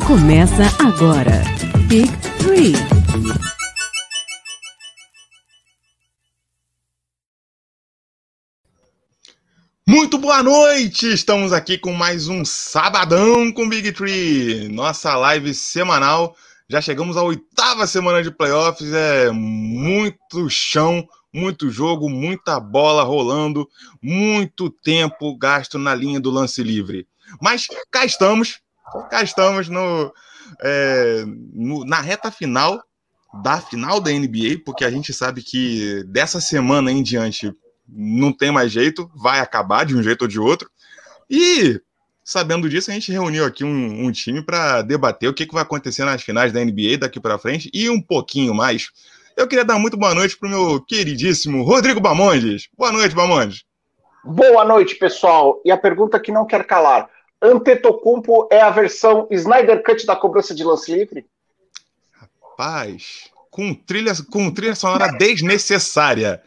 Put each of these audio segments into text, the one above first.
Começa agora. Big Three. Muito boa noite! Estamos aqui com mais um Sabadão com Big Tree, nossa live semanal. Já chegamos à oitava semana de playoffs, é muito chão, muito jogo, muita bola rolando, muito tempo gasto na linha do lance livre. Mas cá estamos, cá estamos no, é, no, na reta final da final da NBA, porque a gente sabe que dessa semana em diante não tem mais jeito, vai acabar de um jeito ou de outro. E sabendo disso, a gente reuniu aqui um, um time para debater o que, que vai acontecer nas finais da NBA daqui para frente e um pouquinho mais. Eu queria dar muito boa noite para o meu queridíssimo Rodrigo Bamondes. Boa noite, Bamondes. Boa noite, pessoal. E a pergunta que não quer calar: Antetokounmpo é a versão Snyder Cut da cobrança de lance livre? Rapaz, com trilha, com trilha sonora desnecessária.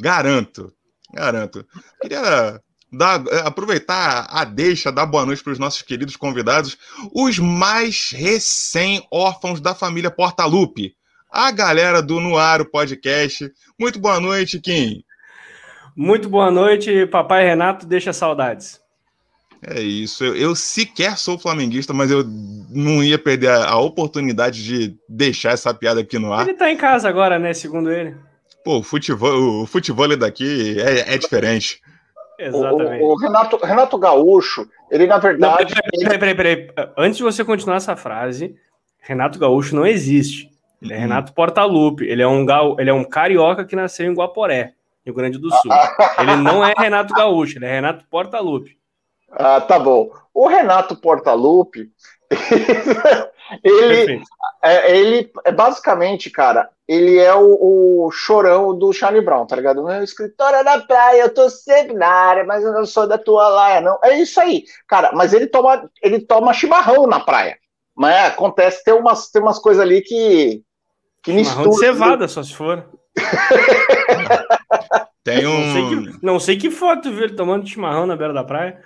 Garanto, garanto. Queria dar, aproveitar a deixa, dar boa noite para os nossos queridos convidados, os mais recém-órfãos da família Portalupe, a galera do Nuaro Podcast. Muito boa noite, Kim. Muito boa noite, papai Renato, deixa saudades. É isso. Eu, eu, sequer sou flamenguista, mas eu não ia perder a, a, oportunidade de deixar essa piada aqui no ar. Ele tá em casa agora, né? Segundo ele. Pô, o futebol, o futebol daqui é, é diferente. Exatamente. O, o, Renato, Renato Gaúcho, ele na verdade. Não, peraí, peraí, peraí, peraí. Antes de você continuar essa frase, Renato Gaúcho não existe. Ele é uhum. Renato Portaluppi. Ele é um, ele é um carioca que nasceu em Guaporé, Rio Grande do Sul. ele não é Renato Gaúcho, ele é Renato Portaluppi. Ah, tá bom. O Renato Portaluppi, ele, é, ele é basicamente, cara, ele é o, o, chorão do Charlie Brown, tá ligado? Meu escritório é na praia, eu tô sempre na área, mas eu não sou da tua laia, não. É isso aí, cara. Mas ele toma, ele toma chimarrão na praia. Mas é, acontece, tem umas, tem umas coisas ali que, que misturam. de cevada, só se for. tem um. Não sei, que, não sei que foto viu ele tomando chimarrão na beira da praia.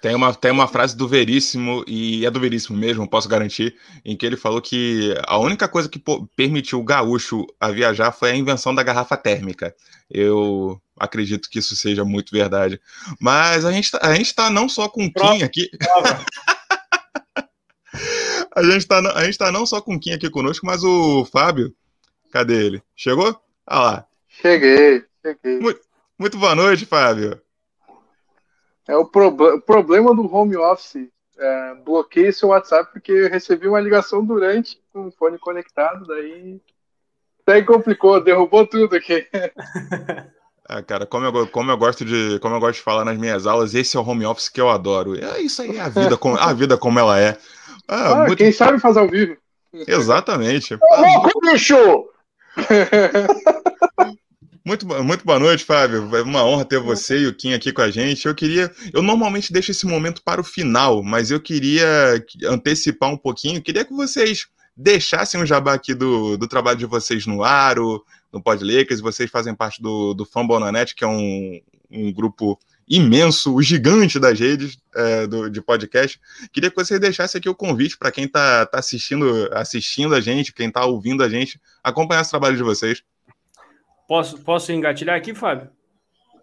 Tem uma, tem uma frase do Veríssimo, e é do Veríssimo mesmo, posso garantir, em que ele falou que a única coisa que permitiu o gaúcho a viajar foi a invenção da garrafa térmica. Eu acredito que isso seja muito verdade. Mas a gente, a gente tá não só com o Kim aqui. a, gente tá, a gente tá não só com o Kim aqui conosco, mas o Fábio. Cadê ele? Chegou? Ah lá. Cheguei, cheguei. Muito, muito boa noite, Fábio. É o, o problema do home office. É, bloqueei seu WhatsApp porque eu recebi uma ligação durante com o fone conectado, daí até complicou, derrubou tudo aqui. Ah, cara, como eu, como eu gosto de como eu gosto de falar nas minhas aulas, esse é o home office que eu adoro. É isso aí, é a vida como a vida como ela é. Ah, ah muito... quem sabe fazer ao vivo. Exatamente. Ô, louco, bicho! Muito, muito boa noite, Fábio. É uma honra ter você e o Kim aqui com a gente. Eu queria. Eu normalmente deixo esse momento para o final, mas eu queria antecipar um pouquinho. Queria que vocês deixassem um jabá aqui do, do trabalho de vocês no Aro, no Pod Lakers. Vocês fazem parte do, do Fambonanet, que é um, um grupo imenso, o gigante das redes é, do, de podcast. Queria que vocês deixassem aqui o convite para quem está tá assistindo, assistindo a gente, quem está ouvindo a gente, acompanhar esse trabalho de vocês. Posso, posso engatilhar aqui, Fábio?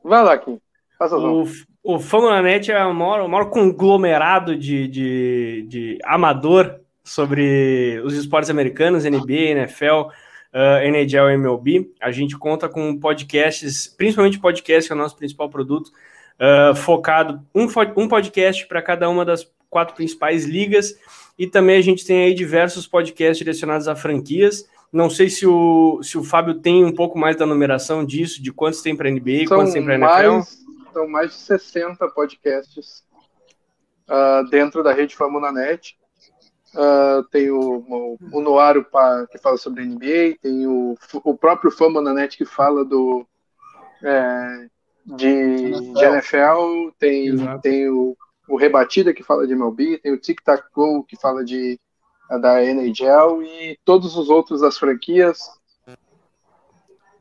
Vai lá, Kim. Faça o, o Famonanet é o maior, o maior conglomerado de, de, de, amador sobre os esportes americanos, NBA, NFL, uh, NHL e MLB. A gente conta com podcasts, principalmente podcast, que é o nosso principal produto, uh, focado um, um podcast para cada uma das quatro principais ligas. E também a gente tem aí diversos podcasts direcionados a franquias. Não sei se o, se o Fábio tem um pouco mais da numeração disso, de quantos tem para NBA e quantos tem para NFL. Mais, são mais de 60 podcasts uh, dentro da rede Famunanet. Uh, tem o, o, o Noaro pa, que fala sobre NBA, tem o, o próprio Famunanet que fala do é, de, de, NFL, tem, tem o, o Rebatida que fala de MLB, tem o Tic Tac Go que fala de da NHL e todos os outros das franquias.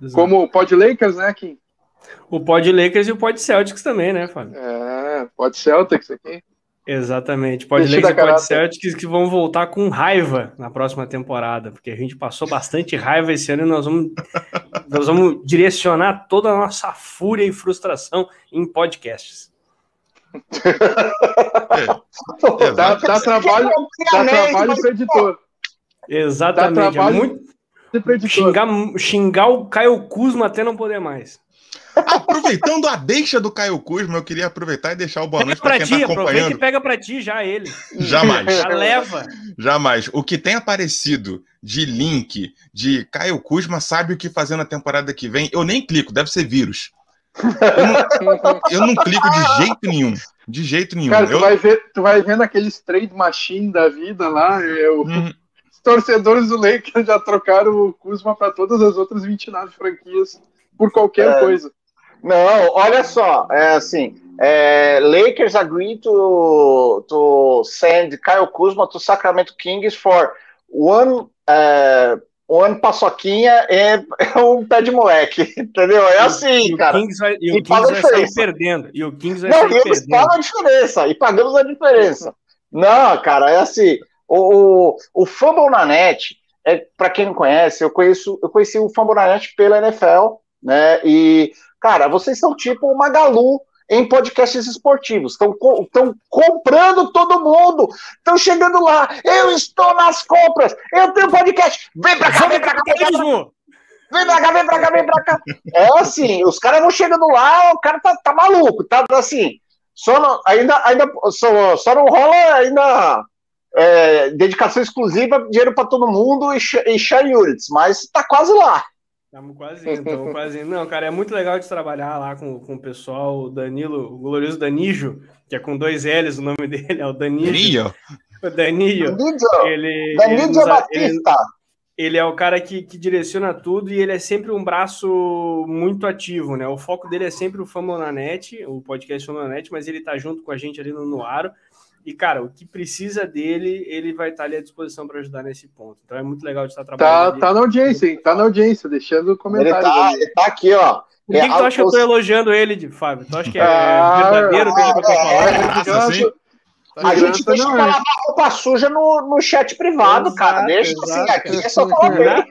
Exato. Como o Pod Lakers, né, Kim? O Pod Lakers e o Pod Celtics também, né, Fábio? É, Pod Celtics aqui. Exatamente. Pode ler e pode Celtics que vão voltar com raiva na próxima temporada, porque a gente passou bastante raiva esse ano e nós vamos, nós vamos direcionar toda a nossa fúria e frustração em podcasts. É. Dá, dá, trabalho, dá trabalho para editor. Exatamente. Dá é trabalho é muito... xingar, xingar o Caio Kuzma até não poder mais. Aproveitando a deixa do Caio Kuzma, eu queria aproveitar e deixar o boa noite para quem ti, tá acompanhando. e pega para ti já ele. Jamais. Já leva. Jamais. O que tem aparecido de link de Caio Kuzma sabe o que fazer na temporada que vem. Eu nem clico, deve ser vírus. Eu não, eu não clico de jeito nenhum. De jeito nenhum. Cara, tu, eu... vai ver, tu vai ver naqueles trade machine da vida lá. Eu... Hum. Os torcedores do Lakers já trocaram o Kuzma para todas as outras 29 franquias por qualquer é... coisa. Não, olha só, é assim, é, Lakers agree to, to send Kyle Kuzma to Sacramento Kings for one, é, one paçoquinha e um pé de moleque, entendeu? É assim, e cara. O Kings vai, e o Kings vai sair perdendo. E o Kings vai Não, sair eles perdendo. pagam a diferença, e pagamos a diferença. Não, cara, é assim, o, o, o Fumble na net, é, para quem não conhece, eu conheço, eu conheci o Fumble na net pela NFL, né, e Cara, vocês são tipo o Magalu em podcasts esportivos. Estão comprando todo mundo. Estão chegando lá. Eu estou nas compras. Eu tenho podcast. Vem pra cá, vem pra cá, vem pra cá. Vem pra cá, vem pra cá, vem pra cá. É assim, os caras vão chegando lá, o cara tá, tá maluco, tá assim. Só não, ainda, ainda só, só não rola ainda é, dedicação exclusiva, dinheiro para todo mundo e, e mas tá quase lá. Estamos quase indo, estamos quase indo. Não, cara, é muito legal de trabalhar lá com, com o pessoal, o Danilo, o glorioso Danijo, que é com dois L's o nome dele, é o Danijo. Danilo. O Danilo. Ele, Danilo ele, Batista. Ele, ele, é o cara que, que direciona tudo e ele é sempre um braço muito ativo, né? O foco dele é sempre o Fama na Net, o podcast Fama na Net, mas ele tá junto com a gente ali no Noaro. E, cara, o que precisa dele, ele vai estar ali à disposição para ajudar nesse ponto. Então é muito legal de estar trabalhando. Tá, tá na audiência, hein? Tá na audiência, deixando o comentário. Ele tá, ele tá aqui, ó. Por que, é, que tu acha que eu tô elogiando ele, Fábio? Tu acha que é ah, verdadeiro o que eu tô falando? A gente deixa não, lavar roupa suja no, no chat privado, exato, cara. Deixa exato, assim, aqui é só falar bem.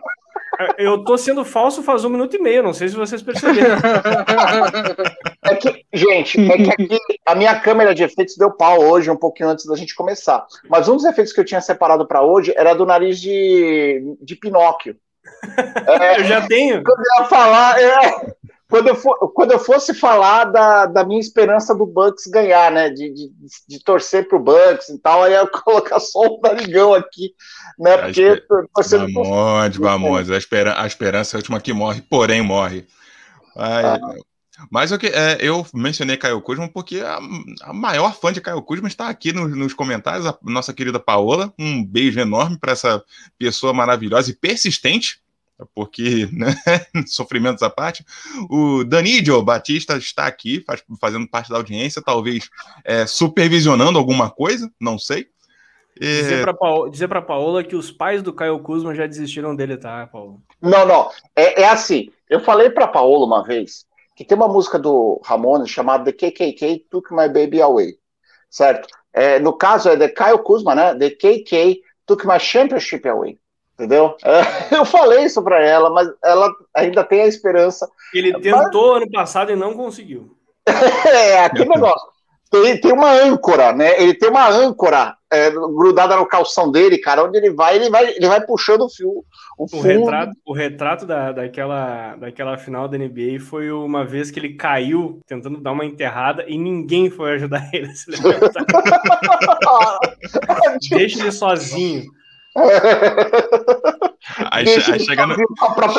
Eu tô sendo falso faz um minuto e meio, não sei se vocês perceberam. É que, gente, é que aqui a minha câmera de efeitos deu pau hoje, um pouquinho antes da gente começar. Mas um dos efeitos que eu tinha separado para hoje era do nariz de, de Pinóquio. É, eu já tenho. Quando eu ia falar, é, quando, eu for, quando eu fosse falar da, da minha esperança do Bucks ganhar, né? De, de, de torcer pro Bucks e tal, aí eu colocar só um narigão aqui, né? Porque torcendo Vamos, vamos. A, a esperança é a última que morre, porém morre. Ai, ah. Mas eu, é, eu mencionei Caio Kuzma porque a, a, maior fã de Caio Kuzma está aqui no, nos comentários, a nossa querida Paola. Um beijo enorme para essa pessoa maravilhosa e persistente, porque, né, sofrimentos à parte. O Danídio Batista está aqui, faz, fazendo parte da audiência, talvez é, supervisionando alguma coisa, não sei. É... Dizer para Paola, dizer Paola que os pais do Caio Kuzma já desistiram dele, tá, Paulo? Não, não. É, é assim. Eu falei para Paola uma vez que tem uma música do Ramones chamada The KKK Took My Baby Away, certo? É, no caso é The Kyle Kuzma, né? The KK Took My Championship Away, entendeu? É, eu falei isso para ela, mas ela ainda tem a esperança. Ele tentou mas... ano passado e não conseguiu. é, aquele negócio tem, tem uma âncora, né? Ele tem uma âncora é, grudada no calção dele, cara. Onde ele vai, ele vai, ele vai puxando o fio. O, o retrato, o retrato da, daquela, daquela final da NBA foi uma vez que ele caiu tentando dar uma enterrada e ninguém foi ajudar ele a se levantar. Deixa ele sozinho. Aí, aí chega, no,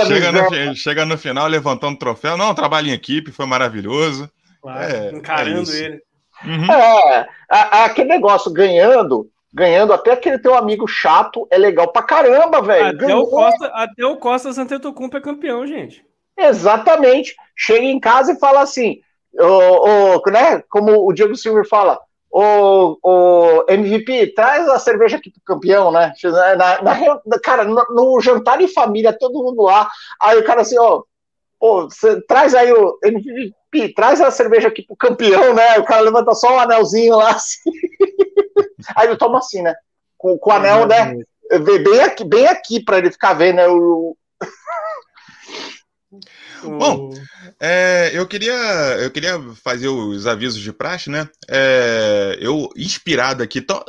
chega, no, chega no final levantando o troféu. Não, trabalho em equipe, foi maravilhoso. Claro, é, encarando é ele. Uhum. É, aquele negócio ganhando, ganhando, até aquele teu amigo chato é legal pra caramba, velho. Até, o Costa, até o Costa Santetocumpo é campeão, gente. Exatamente. Chega em casa e fala assim, o, o, né, como o Diego Silva fala, o, o MVP, traz a cerveja aqui pro campeão, né? Na, na, cara, no, no, jantar em família, todo mundo lá. Aí o cara assim, ó, Pô, você traz aí o MVP, traz a cerveja aqui pro campeão, né? O cara levanta só um anelzinho lá, assim. Aí ele toma assim, né? Com, com o anel, né? Bem aqui, bem aqui para ele ficar vendo, né? O, Bom, é, eu, queria, eu queria fazer os avisos de praxe, né? É, eu, inspirado aqui, tão,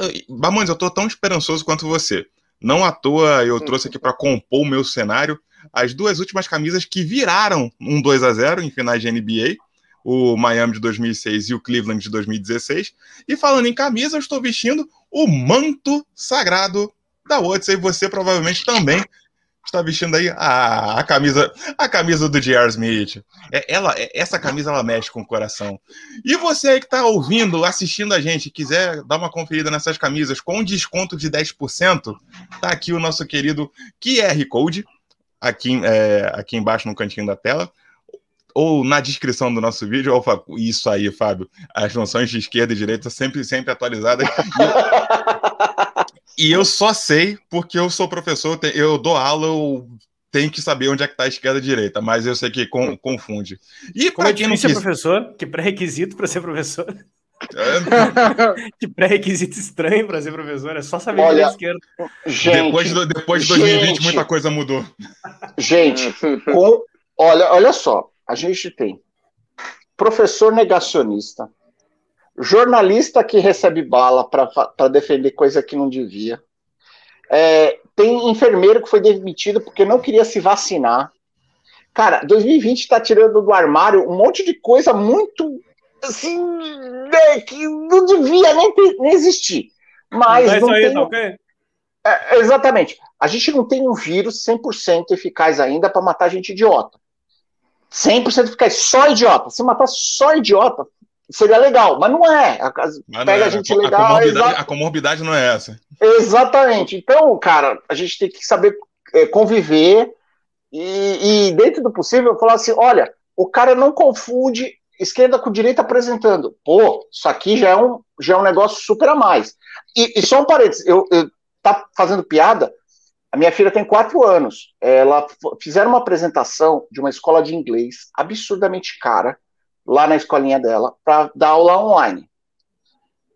eu tô tão esperançoso quanto você. Não à toa eu trouxe aqui para compor o meu cenário as duas últimas camisas que viraram um 2 a 0 em finais de NBA, o Miami de 2006 e o Cleveland de 2016. E falando em camisa, eu estou vestindo o manto sagrado da Odyssey, e você provavelmente também está vestindo aí a, a camisa a camisa do J.R. Smith. É, ela, é, essa camisa ela mexe com o coração. E você aí que está ouvindo, assistindo a gente, quiser dar uma conferida nessas camisas com desconto de 10%, tá aqui o nosso querido QR Code, aqui, é, aqui embaixo no cantinho da tela. Ou na descrição do nosso vídeo, ou, isso aí, Fábio. As noções de esquerda e direita sempre, sempre atualizadas. E eu só sei porque eu sou professor, eu dou aula, eu tenho que saber onde é que está a esquerda e a direita, mas eu sei que com, confunde. E Como é difícil quis... ser professor? Que pré-requisito para ser professor? que pré-requisito estranho para ser professor, é só saber Olha, a esquerda. Gente, depois, do, depois de 2020, gente, muita coisa mudou. Gente, com, olha, olha só, a gente tem professor negacionista, jornalista que recebe bala para defender coisa que não devia. É, tem enfermeiro que foi demitido porque não queria se vacinar. Cara, 2020 está tirando do armário um monte de coisa muito assim né, que não devia nem, nem existir. Mas não, não aí, tem... tá okay? é, exatamente. A gente não tem um vírus 100% eficaz ainda para matar gente idiota. 100% eficaz, só idiota. Se matar só idiota, seria legal, mas não é. Mas pega é. a gente a, legal. A comorbidade, a comorbidade, não é essa. Exatamente. Então, cara, a gente tem que saber é, conviver e, e, dentro do possível, falar assim: olha, o cara não confunde esquerda com direita apresentando. Pô, isso aqui já é um, já é um negócio super a mais. E, e só um parênteses, eu, eu tá fazendo piada. A minha filha tem quatro anos. Ela fizeram uma apresentação de uma escola de inglês absurdamente cara lá na escolinha dela para dar aula online.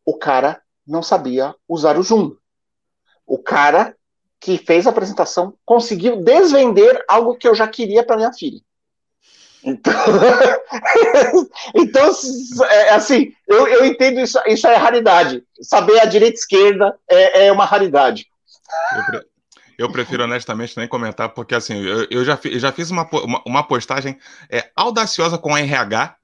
O cara não sabia usar o Zoom. O cara que fez a apresentação conseguiu desvender algo que eu já queria para minha filha. Então, então é, assim, eu, eu entendo isso, isso é raridade. Saber a direita e esquerda é, é uma raridade. Eu, pre eu, prefiro honestamente nem comentar, porque assim, eu, eu já, já fiz uma, uma, uma postagem é, audaciosa com RH,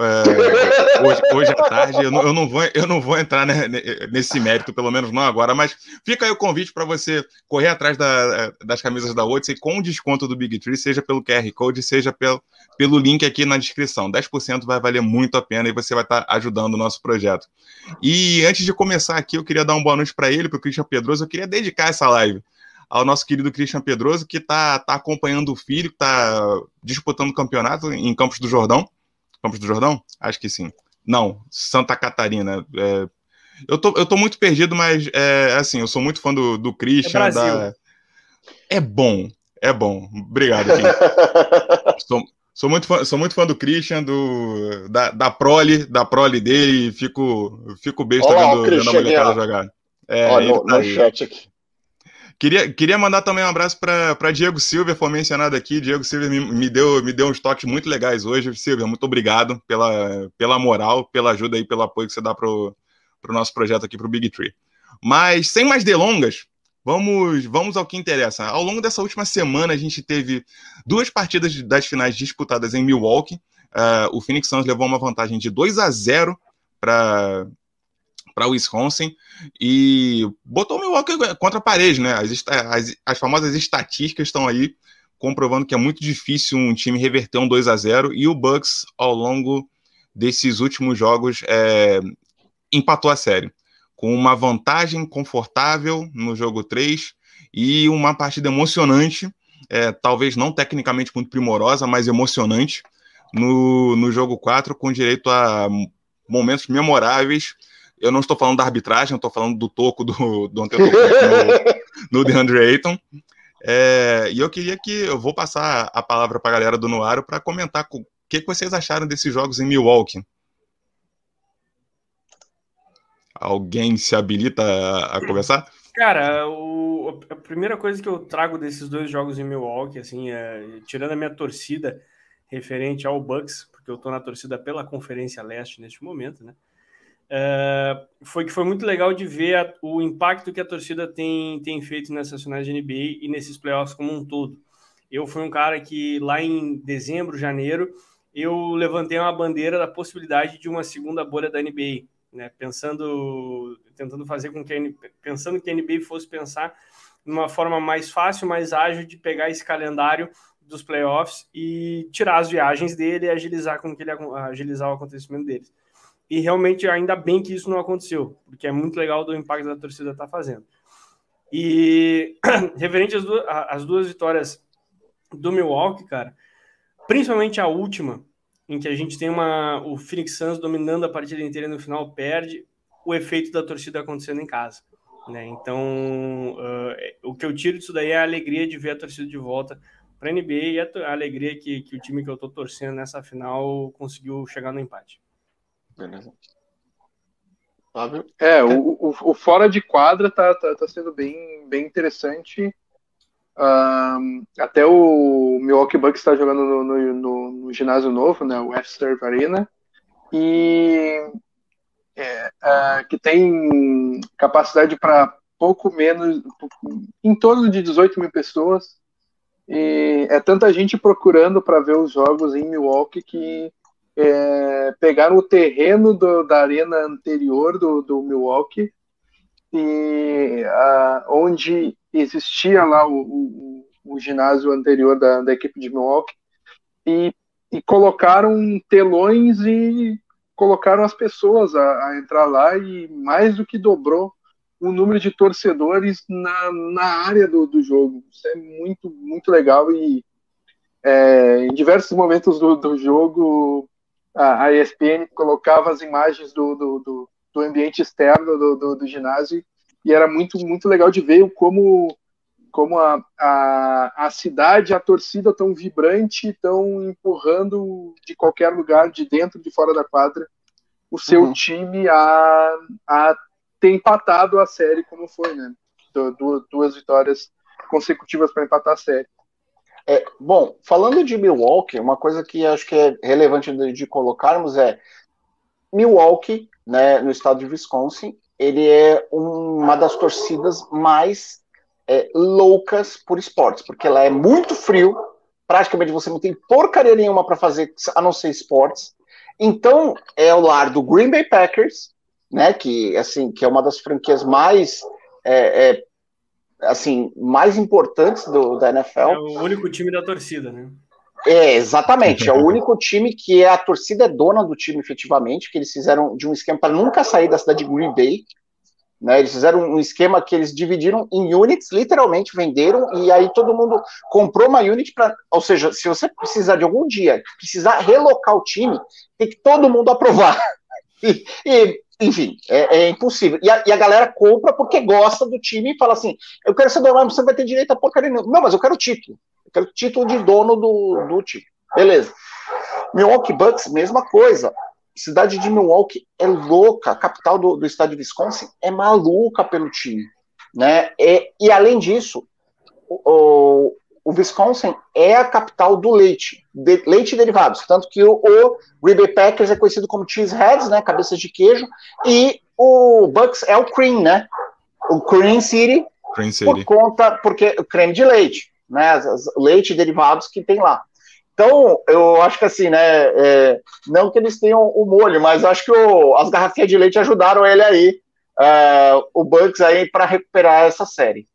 é, hoje, hoje à tarde. Eu não, eu não, vou, eu não vou entrar né, nesse mérito, pelo menos não agora, mas fica aí o convite para você correr atrás da, das camisas da Odyssey com desconto do Big Tree, seja pelo QR Code, seja pelo, pelo link aqui na descrição. 10% vai valer muito a pena e você vai estar tá ajudando o nosso projeto. E antes de começar aqui, eu queria dar uma boa noite para ele, para o Christian Pedroso. Eu queria dedicar essa live ao nosso querido Christian Pedroso, que está tá acompanhando o filho, que está disputando o campeonato em Campos do Jordão. Campos do Jordão? Acho que sim. Não, Santa Catarina. É, eu, tô, eu tô muito perdido, mas é assim, eu sou muito fã do, do Christian. É, da... é bom, é bom. Obrigado, sou, sou, muito fã, sou muito fã do Christian, do, da, da prole, da prole dele, fico, fico besta Olá, vendo, vendo a molecada jogar. É, Olha, no, tá no chat aqui. Queria, queria mandar também um abraço para Diego Silva, foi mencionado aqui. Diego Silva me, me, deu, me deu uns toques muito legais hoje. Silvia, muito obrigado pela, pela moral, pela ajuda e pelo apoio que você dá para o pro nosso projeto aqui para o Big Tree. Mas, sem mais delongas, vamos, vamos ao que interessa. Ao longo dessa última semana, a gente teve duas partidas das finais disputadas em Milwaukee. Uh, o Phoenix Suns levou uma vantagem de 2 a 0 para para Wisconsin e botou o Milwaukee contra a parede, né? As, as, as famosas estatísticas estão aí comprovando que é muito difícil um time reverter um 2 a 0 e o Bucks ao longo desses últimos jogos é, empatou a série com uma vantagem confortável no jogo 3 e uma partida emocionante, é, talvez não tecnicamente muito primorosa, mas emocionante no, no jogo 4, com direito a momentos memoráveis eu não estou falando da arbitragem, eu estou falando do toco do, do Antetokounmpo no, no DeAndre Ayton. É, e eu queria que eu vou passar a palavra para a galera do Noaro para comentar o que, que vocês acharam desses jogos em Milwaukee. Alguém se habilita a, a começar? Cara, o, a primeira coisa que eu trago desses dois jogos em Milwaukee, assim, é, tirando a minha torcida referente ao Bucks, porque eu tô na torcida pela Conferência Leste neste momento, né? É, foi que foi muito legal de ver a, o impacto que a torcida tem, tem feito nessas finais de NBA e nesses playoffs como um todo. Eu fui um cara que lá em dezembro, janeiro, eu levantei uma bandeira da possibilidade de uma segunda bolha da NBA né? Pensando, tentando fazer com que a, pensando que a NBA fosse pensar numa forma mais fácil, mais ágil de pegar esse calendário dos playoffs e tirar as viagens dele e agilizar com que ele agilizar o acontecimento deles. E realmente ainda bem que isso não aconteceu, porque é muito legal do impacto da torcida estar tá fazendo. E referente às duas, às duas vitórias do Milwaukee, cara, principalmente a última, em que a gente tem uma, o Phoenix Suns dominando a partida inteira e no final perde, o efeito da torcida acontecendo em casa. Né? Então, uh, o que eu tiro disso daí é a alegria de ver a torcida de volta para a NBA e a, a alegria que, que, o time que eu estou torcendo nessa final conseguiu chegar no empate. Beleza. Fábio? É, o, o, o, fora de quadra tá, tá, tá sendo bem, bem interessante um, até o Milwaukee Bucks está jogando no, no, no, no, ginásio novo, né, o F-Serve Arena, e é, é, que tem capacidade para pouco menos, em torno de 18 mil pessoas. E é tanta gente procurando para ver os jogos em Milwaukee que é, pegaram o terreno do, da arena anterior do, do Milwaukee e a, onde existia lá o, o, o ginásio anterior da, da, equipe de Milwaukee e, e, colocaram telões e colocaram as pessoas a, a, entrar lá e mais do que dobrou o número de torcedores na, na área do, do jogo. Isso é muito, muito legal e é, em diversos momentos do, do jogo a, a ESPN colocava as imagens do, do, do do ambiente externo do, do, do, ginásio e era muito muito legal de ver como como a, a, a cidade, a torcida tão vibrante, tão empurrando de qualquer lugar, de dentro, de fora da quadra, o seu uhum. time a, a ter empatado a série como foi, né? Duas, duas vitórias consecutivas para empatar a série. É, bom, falando de Milwaukee, uma coisa que acho que é relevante de, de colocarmos é Milwaukee, né, no estado de Wisconsin, ele é uma das torcidas mais é, loucas por esportes, porque lá é muito frio, praticamente você não tem porcaria nenhuma para fazer a não ser esportes. Então é o lar do Green Bay Packers, né, que assim que é uma das franquias mais é, é, assim mais importantes do, da NFL. É o único time da torcida, né? É, exatamente. É o único time que é a torcida é dona do time, efetivamente, que eles fizeram de um esquema para nunca sair da cidade de Green Bay. Né, eles fizeram um esquema que eles dividiram em units, literalmente venderam, e aí todo mundo comprou uma unit para. Ou seja, se você precisar de algum dia, precisar relocar o time, tem que todo mundo aprovar. E, enfim, é, é impossível. E a, e a, galera compra porque gosta do time e fala assim: eu quero dono, mas você vai ter direito a porcaria nenhuma. Não, mas eu quero título. Eu quero título de dono do, do time. Beleza. Milwaukee Bucks, mesma coisa cidade de Milwaukee é louca, a capital do, do estado de Wisconsin é maluca pelo time, né? E, e além disso, o, Wisconsin é a capital do leite, de, leite e derivados, tanto que o, o Green Bay Packers é conhecido como cheeseheads, né, cabeças de queijo, e o Bucks é o cream, né? O Cream City, cream City. por conta, porque o creme de leite, né? Leite e derivados que tem lá. Então, eu acho que assim, né? É, não que eles tenham o molho, mas acho que o, as garrafinhas de leite ajudaram ele aí, é, o Bucks aí, para recuperar essa série.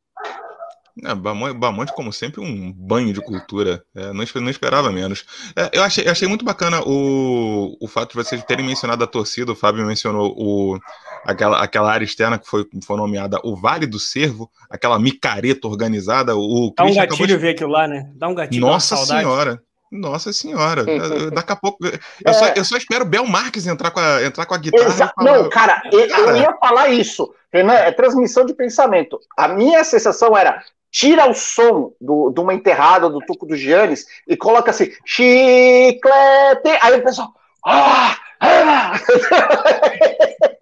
É, Bamonte, como sempre, um banho de cultura. É, não, não, esperava menos. É, eu achei, achei, muito bacana o, o fato de vocês terem mencionado a torcida. O Fábio mencionou o, aquela, aquela área externa que foi, foi nomeada o Vale do Cervo, aquela micareta organizada. O Dá um gatilho de... ver aquilo lá, né? Dá um gatilho. Nossa Senhora! Nossa senhora, daqui a pouco. Eu, é. só, eu só espero Bel Marques entrar com a, entrar com a guitarra. Exa falar, não, cara, eu, cara, eu ia falar isso. Renan, é transmissão de pensamento. A minha sensação era: tira o som do, de uma enterrada do Tuco do Giannis e coloca assim, chiclete. Aí o pessoal, ah, ah.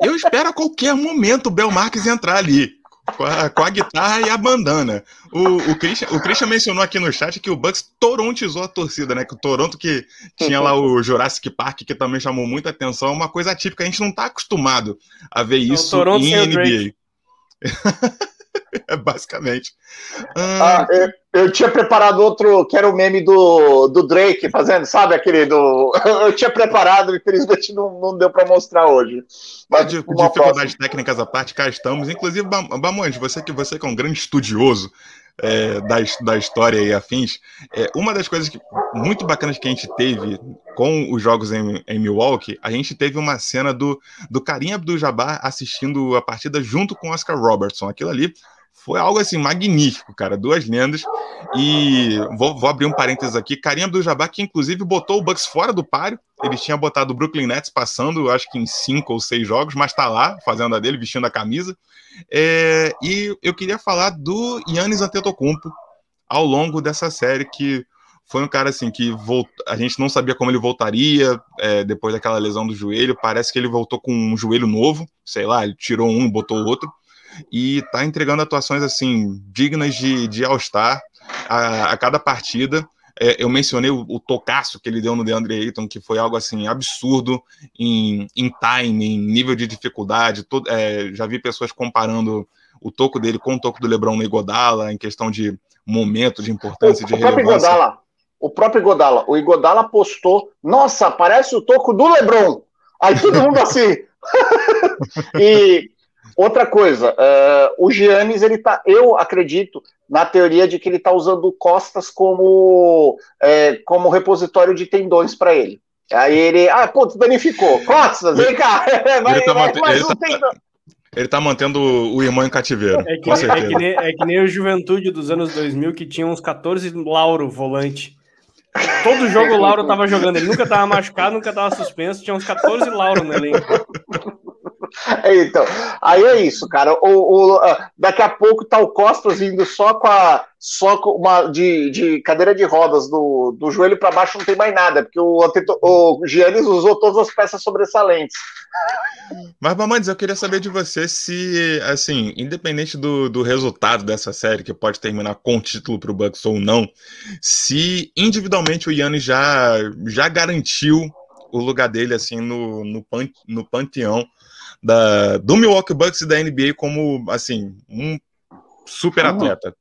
Eu espero a qualquer momento o Bel Marques entrar ali. Com a, com a, guitarra e a bandana. O, o, Christian, o Christian mencionou aqui no chat que o Bucks torontizou a torcida, né? Que o Toronto que tinha lá o Jurassic Park, que também chamou muita atenção, uma coisa típica. A gente não tá acostumado a ver isso é em NBA. é basicamente. Ah, ah, eu, eu, tinha preparado outro, que era o meme do, do Drake fazendo, sabe? Aquele do. Eu tinha preparado, infelizmente não, não deu para mostrar hoje. Mas de, dificuldades técnicas à parte, cá estamos. Inclusive, Bamonte, você que você que é um grande estudioso é, da, da história e afins, é, uma das coisas que, muito bacanas que a gente teve com os jogos em, em Milwaukee, a gente teve uma cena do, do Karim Abdul-Jabbar assistindo a partida junto com Oscar Robertson. Aquilo ali foi algo assim magnífico, cara. Duas lendas. E vou, vou abrir um parênteses aqui. Karim Abdul-Jabbar, que inclusive botou o Bucks fora do páreo. Ele tinha botado o Brooklyn Nets passando, acho que em cinco ou seis jogos, mas tá lá, fazendo a dele, vestindo a camisa. É, e eu queria falar do Yannis Antetokounmpo ao longo dessa série, que foi um cara assim que volt... a gente não sabia como ele voltaria é, depois daquela lesão do joelho. Parece que ele voltou com um joelho novo, sei lá, ele tirou um, botou outro e tá entregando atuações assim dignas de, de All-Star a, a, cada partida. É, eu mencionei o, o tocaço que ele deu no DeAndre Ayton, que foi algo assim absurdo em, em time, em nível de dificuldade. Todo, é, já vi pessoas comparando o toco dele com o toco do LeBron no Igodala, em questão de momento, de importância, o, de o relevância. Próprio Igodala, o próprio Igodala, o Igodala postou, nossa, parece o toco do LeBron. Aí todo mundo assim. e Outra coisa, uh, o Giannis, ele tá, eu acredito na teoria de que ele está usando costas como, é, como repositório de tendões para ele. Aí ele, ah, pô, danificou. Costas, vem cá. Vai, ele tá vai, mais um tá... Ele tá mantendo o irmão em cativeiro. É que, é que, nem, é que nem o Juventude dos anos 2000 que tinha uns 14 Lauro volante. Todo jogo o Lauro tava jogando. Ele nunca tava machucado, nunca tava suspenso. Tinha uns 14 Lauro no elenco. então, aí é isso, cara. O, o, ah, daqui a pouco tá o Costas indo só com a só com uma de, de cadeira de rodas do, do joelho para baixo não tem mais nada, porque o, o Giannis usou todas as peças sobressalentes. Mas, Mamandes, eu queria saber de você se, assim, independente do, do resultado dessa série, que pode terminar com título para o Bucks ou não, se individualmente o Yannis já, já garantiu o lugar dele, assim, no, no, pan, no panteão da, do Milwaukee Bucks e da NBA como, assim, um super atleta.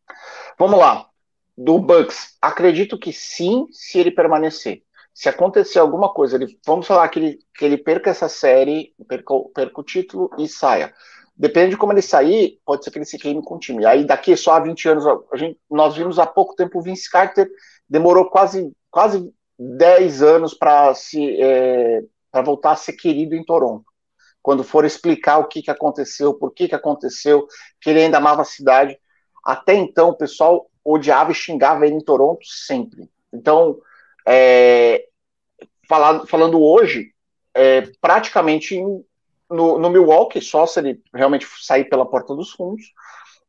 Vamos lá. Do Bucks, acredito que sim, se ele permanecer. Se acontecer alguma coisa, ele, vamos falar que ele, que ele perca essa série, perca, perca o título e saia. Depende de como ele sair, pode ser que ele se queime com o time. Aí daqui só há 20 anos, a gente, nós vimos há pouco tempo o Vince Carter demorou quase, quase 10 anos para se é, para voltar a ser querido em Toronto quando for explicar o que, que aconteceu, por que, que aconteceu, que ele ainda amava a cidade. Até então, o pessoal odiava e xingava ele em Toronto sempre. Então, é, falando, falando hoje, é, praticamente no, no, Milwaukee, só se ele realmente sair pela porta dos fundos.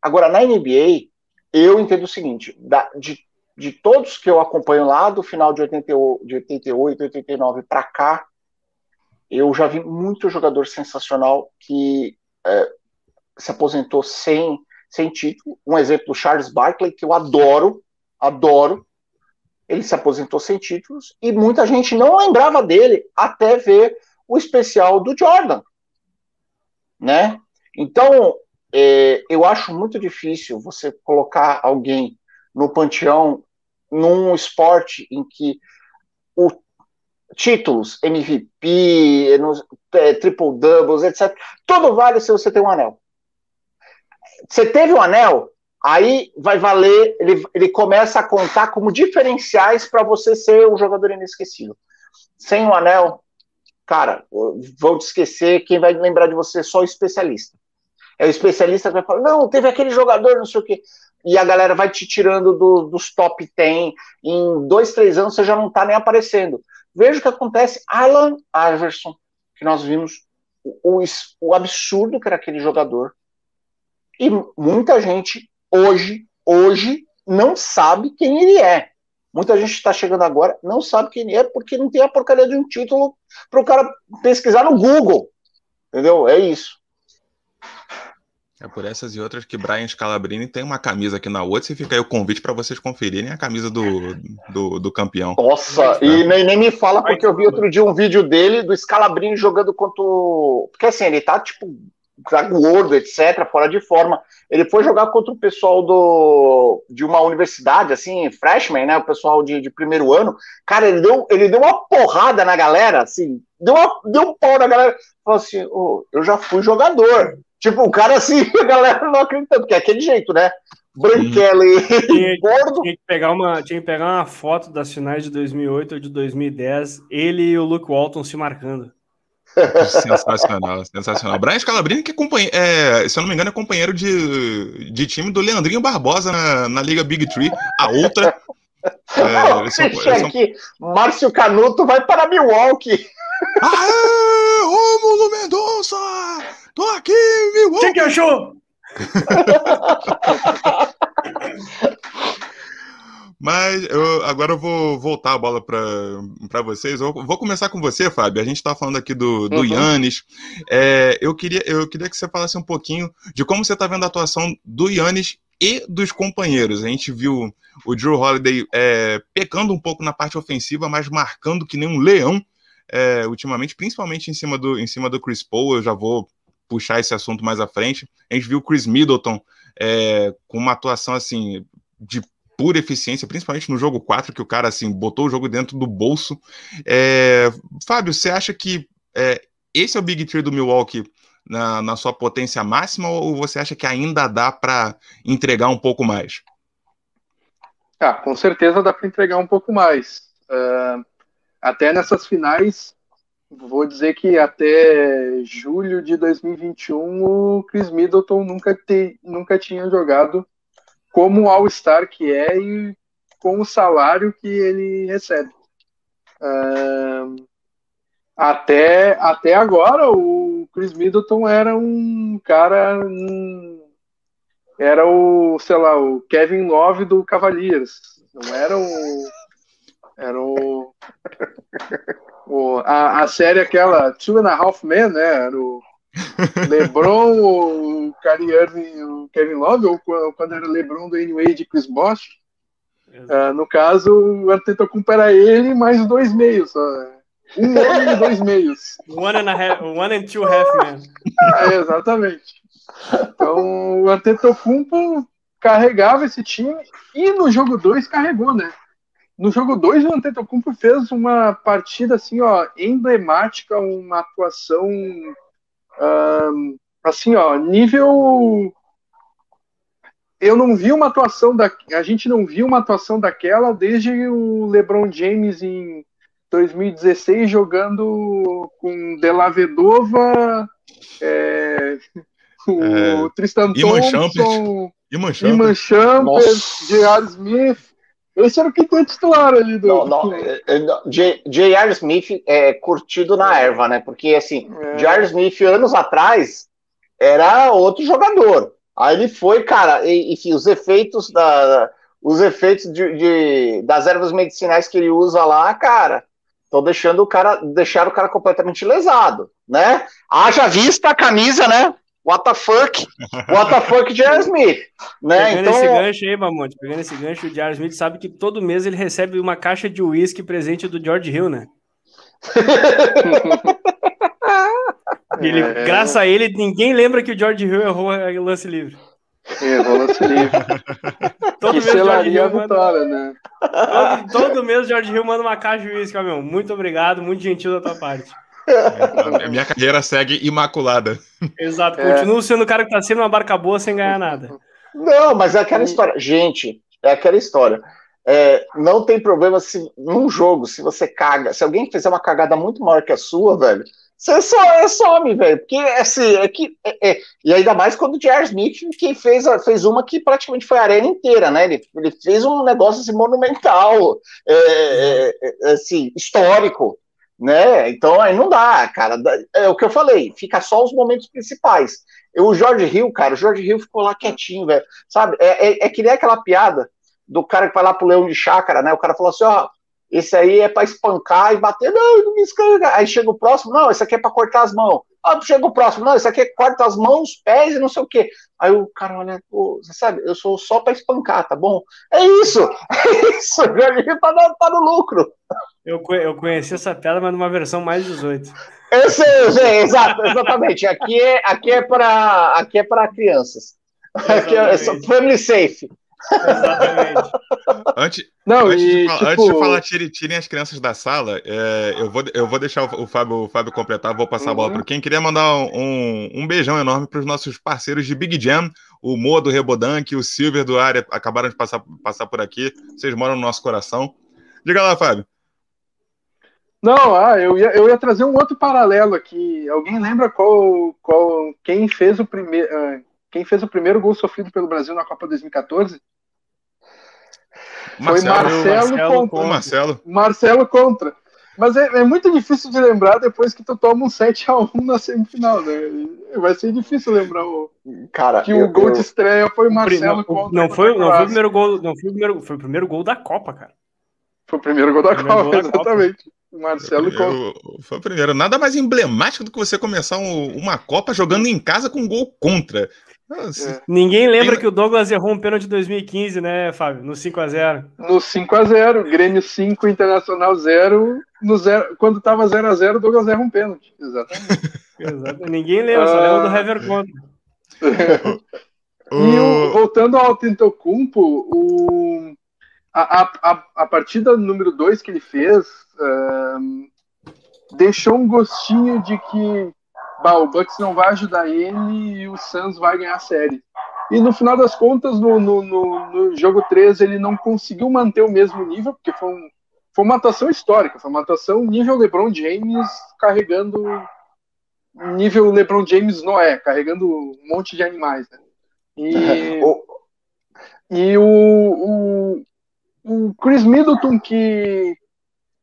Agora, na NBA, eu entendo o seguinte: da, de, de todos que eu acompanho lá do final de, 88, de 88, 89 para cá, eu já vi muito jogador sensacional que é, se aposentou sem, sem título. Um exemplo, Charles Barkley, que eu adoro, adoro. Ele se aposentou sem títulos e muita gente não lembrava dele até ver o especial do Jordan, né? Então, é, eu acho muito difícil você colocar alguém no panteão num esporte em que títulos, MVP, é, triple doubles, etc. Tudo vale se você tem um anel. Você teve um anel, aí vai valer, ele, ele começa a contar como diferenciais para você ser um jogador inesquecível. Sem o um anel, cara, vou te esquecer, quem vai lembrar de você é só o especialista. É o especialista que vai falar, não, teve aquele jogador, não sei o quê. E a galera vai te tirando do, dos top 10. Em dois, três anos você já não tá nem aparecendo. Veja o que acontece. Alan Iverson, que nós vimos o, o absurdo que era aquele jogador. E muita gente hoje hoje não sabe quem ele é. Muita gente está chegando agora, não sabe quem ele é, porque não tem a porcaria de um título para o cara pesquisar no Google. Entendeu? É isso. É por essas e outras que Brian Scalabrini tem uma camisa aqui na outra e fica aí o convite para vocês conferirem a camisa do, do, do campeão. Nossa, e nem, nem, me fala porque eu vi outro dia um vídeo dele do Scalabrini jogando contra o. Porque assim, ele tá tipo tá gordo, etc., fora de forma. Ele foi jogar contra o pessoal do, de uma universidade, assim, freshman, né? O pessoal de, de primeiro ano. Cara, ele deu, ele deu uma porrada na galera, assim, deu, uma, deu um pau na galera. Falou assim: oh, eu já fui jogador. Tipo, o cara assim, a galera não acredita, porque é aquele jeito, né? Branquelo e gordo. Tinha que, pegar uma, tinha que pegar uma foto das finais de 2008 ou de 2010, ele e o Luke Walton se marcando. Sensacional, sensacional. Brian Scalabrini, que é, é, se eu não me engano, é companheiro de, de time do Leandrinho Barbosa na, na Liga Big Tree. A outra. É, eles são, eles são... aqui, Márcio Canuto vai para Milwaukee. Aê, Rômulo Mendonça! Tô aqui, Milwaukee! O que, que achou? Mas eu, agora eu vou voltar a bola para vocês. Eu vou começar com você, Fábio. A gente está falando aqui do, do uhum. Yannis. É, eu, queria, eu queria que você falasse um pouquinho de como você está vendo a atuação do Yannis e dos companheiros. A gente viu o Drew Holiday é, pecando um pouco na parte ofensiva, mas marcando que nem um leão é, ultimamente, principalmente em cima, do, em cima do Chris Paul. Eu já vou puxar esse assunto mais à frente. A gente viu o Chris Middleton é, com uma atuação assim de pura eficiência, principalmente no jogo 4, que o cara assim botou o jogo dentro do bolso. É, Fábio, você acha que é, esse é o Big Tree do Milwaukee na, na, sua potência máxima ou você acha que ainda dá para entregar um pouco mais? Ah, com certeza dá para entregar um pouco mais. Uh, até nessas finais, vou dizer que até julho de 2021 o Chris Middleton nunca, te, nunca tinha jogado como All-Star que é e com o salário que ele recebe. Uh, até, até agora, o Chris Middleton era um cara. Um, era o, sei lá, o Kevin Love do Cavaliers. Não era o. Era o. o a, a série aquela Two and a Half Men, né? Era o LeBron, o Kyrie Irving, o Kevin Love, ou quando era LeBron do Wade e Chris Bosh. Uh, no caso, o Antetokounmpo era ele mais dois meios só. Um homem e dois meios. One and, a half, one and two half men. É, exatamente. Então, o Antetokounmpo carregava esse time e no jogo 2 carregou, né? No jogo 2, o Antetokounmpo fez uma partida assim, ó, emblemática, uma atuação um, assim, ó, nível. Eu não vi uma atuação da. A gente não viu uma atuação daquela desde o LeBron James em 2016 jogando com Delavedova, é, o é, Tristan Thompson, Iman Champers, J.R. Smith. Esse era o quinto titular ali do. Não, não, é, é, J.R. Smith é curtido na erva, né? Porque assim, é. J.R. Smith anos atrás era outro jogador. Aí ele foi, cara, enfim, os efeitos da. Os efeitos de, de das ervas medicinais que ele usa lá, cara, estão deixando o cara, deixaram o cara completamente lesado, né? Haja vista a camisa, né? What the fuck? What the fuck, J.R. Smith? Né? Pegando então... esse gancho aí, Mamonte, pegando esse gancho, o J.R. Smith sabe que todo mês ele recebe uma caixa de uísque presente do George Hill, né? ele, é... Graças a ele, ninguém lembra que o George Hill errou o lance livre. Errou o lance livre. todo mês George Hill manda... vitória, né? Todo, todo mês o George Hill manda uma caixa de uísque, meu. Muito obrigado, muito gentil da tua parte. A minha carreira segue imaculada. Exato, é. continuo sendo o cara que tá sendo uma barca boa sem ganhar nada. Não, mas é aquela história. Gente, é aquela história. É, não tem problema se num jogo, se você caga, se alguém fizer uma cagada muito maior que a sua, velho, você só é some, velho. Porque assim, é que. É, é, e ainda mais quando o J.R. Smith que fez, fez uma que praticamente foi a arena inteira, né? Ele, ele fez um negócio assim, monumental, é, é, é assim, histórico Né? Então aí não dá, cara. É o que eu falei, fica só os momentos principais. Eu, o Jorge Hill, cara, o Jorge Hill ficou lá quietinho, velho. Sabe? É, é, é que nem aquela piada do cara que vai lá pro Leão de Chácara, né? O cara falou assim: ó, esse aí é para espancar e bater, não, não me escanca. Aí chega o próximo, não, esse aqui é para cortar as mãos. Ah, chega o próximo, não, esse aqui é corta as mãos, pés e não sei o quê. Aí o cara olha, pô, você sabe, eu sou só para espancar, tá bom? É isso, é isso, o Jorge tá, no, tá no lucro. Eu, eu conheci essa piada, mas numa versão mais 18. Eu sei, eu sei, exato, exatamente. Aqui é, aqui é para aqui é para crianças. Aqui é, é family safe. Exatamente. Antes, Não, antes, e, de, tipo... antes de falar tire, tirem as crianças da sala, é, eu, vou, eu vou deixar o, o, Fábio, o Fábio completar, vou passar uhum. a bola uhum. para quem queria mandar um, um beijão enorme para os nossos parceiros de Big Jam, o Moa do Rebodank, o Silver do Área, acabaram de passar, passar por aqui, vocês moram no nosso coração. Diga lá, Fábio. Não, ah, eu ia, eu ia trazer um outro paralelo aqui. Alguém lembra qual, qual quem fez o primeiro uh, quem fez o primeiro gol sofrido pelo Brasil na Copa 2014? Foi Marcelo, Marcelo contra. Marcelo. Marcelo contra. Mas é, é, muito difícil de lembrar depois que tu toma um 7x1 na semifinal, né? Vai ser difícil lembrar o. Cara, que eu, o gol eu... de estreia foi Marcelo não, contra. Não foi, não foi o primeiro gol, não foi o primeiro, foi o primeiro gol da Copa, cara. Foi o primeiro gol da Copa, gol da exatamente. Copa. Marcelo contra. Foi o primeiro. Nada mais emblemático do que você começar um, uma Copa jogando em casa com um gol contra. É. Ninguém lembra Tem... que o Douglas errou um pênalti de 2015, né, Fábio? No 5x0. No 5x0, Grêmio 5, Internacional 0. No zero, quando tava 0x0, o Douglas erra um pênalti. Exatamente. Exato. Ninguém lembra, só lembra do. Hever contra. e o, voltando ao Tentocumpo, o, a, a, a, partida número 2 que ele fez um, deixou um gostinho de que bah, o Bucks não vai ajudar ele e o Suns vai ganhar a série. E no final das contas, no, no, no, no jogo 3, ele não conseguiu manter o mesmo nível, porque foi, um, foi uma atuação histórica, foi uma atuação nível LeBron James carregando nível LeBron James Noé, carregando um monte de animais. Né? E, e o, o, o Chris Middleton, que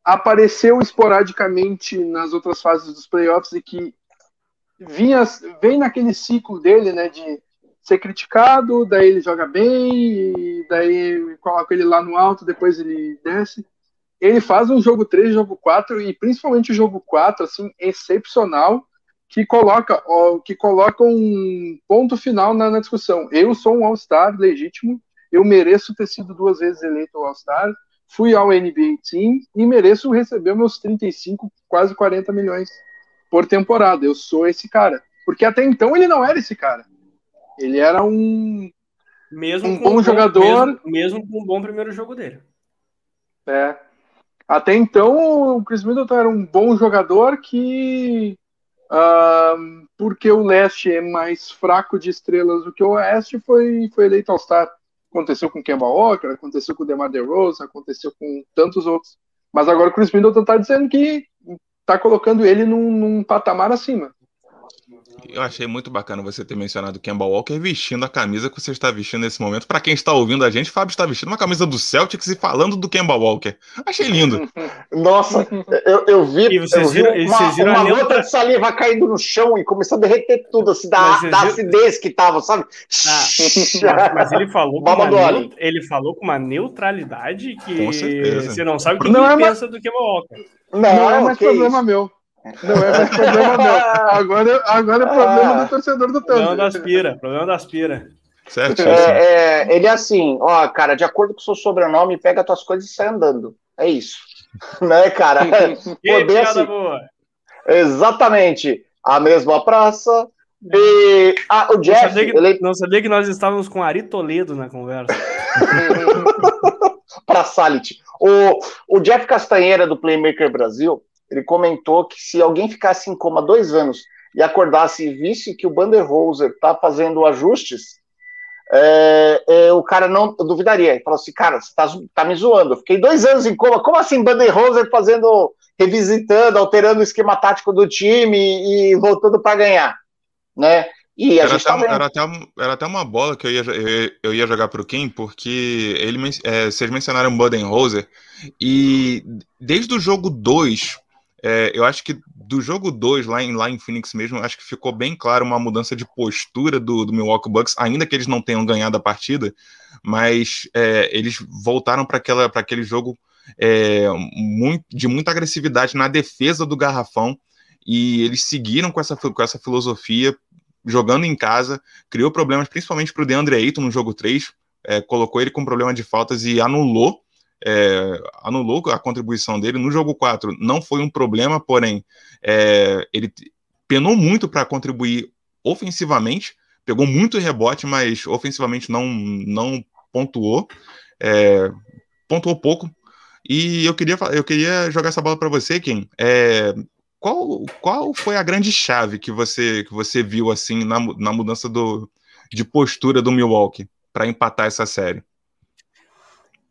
apareceu esporadicamente nas outras fases dos playoffs e que vinha, vem naquele ciclo dele, né, de ser criticado, daí ele joga bem, daí coloca ele lá no alto, depois ele desce. Ele faz um jogo 3, jogo 4, e principalmente o jogo 4, assim, excepcional, que coloca, ó, que coloca um ponto final na, na discussão. Eu sou um All-Star legítimo, eu mereço ter sido duas vezes eleito All-Star, fui ao NBA Team e mereço receber meus 35, quase 40 milhões por temporada. Eu sou esse cara. Porque até então ele não era esse cara. Ele era um, mesmo um bom, jogador. Mesmo, mesmo, com um bom primeiro jogo dele. É. Até então o Chris Middleton era um bom jogador que. Uh, porque o leste é mais fraco de estrelas do que o oeste, foi, foi eleito All-Star. Aconteceu com Kemba Walker, aconteceu com o DeMar DeRozan, aconteceu com tantos outros. Mas agora o Chris Middleton está dizendo que tá colocando ele num, num patamar acima. Eu achei muito bacana você ter mencionado o Kemba Walker vestindo a camisa que você está vestindo nesse momento. Para quem está ouvindo a gente, Fábio está vestindo uma camisa do Celtics e falando do Kemba Walker. Achei lindo. Nossa, eu, eu vi, e vocês viram, eu vi uma, vocês viram uma gota de saliva caindo no chão e começou a derreter tudo, assim, da, da acidez que tava, sabe? Ah, mas ele falou, com uma, ele falou com uma neutralidade que você não sabe o que não ele é pensa uma... do Kemba Walker. Não, não é mais problema isso. meu. Não é mais problema meu. Agora, agora é problema ah, do torcedor do Thunder. Problema das pira, problema das pira. Certo, é, é, ele é assim, ó, cara, de acordo com o seu sobrenome, pega as tuas coisas e sai andando. É isso. né, cara? Poder assim. Boa. Exatamente. A mesma praça. E ah, o Jeff. Não sabia, que, ele... não sabia que nós estávamos com Ari Toledo na conversa. para Salit. O, o Jeff Castanheira, do Playmaker Brasil, ele comentou que se alguém ficasse em coma dois anos e acordasse e visse que o Banderhoser está fazendo ajustes, é, é, o cara não duvidaria. Ele falou assim, cara, você tá, tá, me zoando. Eu fiquei dois anos em coma. Como assim Banderhoser fazendo, revisitando, alterando o esquema tático do time e voltando para ganhar? Né? E era, até, tá era, até, era até uma bola que eu ia, eu, eu ia jogar pro Kim, porque ele, é, vocês mencionaram Budenholzer, e desde o jogo 2, é, eu acho que do jogo 2 lá em, lá em Phoenix mesmo, acho que ficou bem claro uma mudança de postura do, do Milwaukee Bucks, ainda que eles não tenham ganhado a partida, mas é, eles voltaram para aquele jogo é, muito, de muita agressividade na defesa do garrafão e eles seguiram com essa, com essa filosofia, jogando em casa, criou problemas principalmente para o DeAndre Ayton no jogo 3, é, colocou ele com problema de faltas e anulou é, anulou a contribuição dele. No jogo 4 não foi um problema, porém é, ele penou muito para contribuir ofensivamente, pegou muito rebote, mas ofensivamente não, não pontuou, é, pontuou pouco. E eu queria, eu queria jogar essa bola para você, Kim. É, qual, qual foi a grande chave que você, que você viu assim na, na mudança do, de postura do Milwaukee para empatar essa série?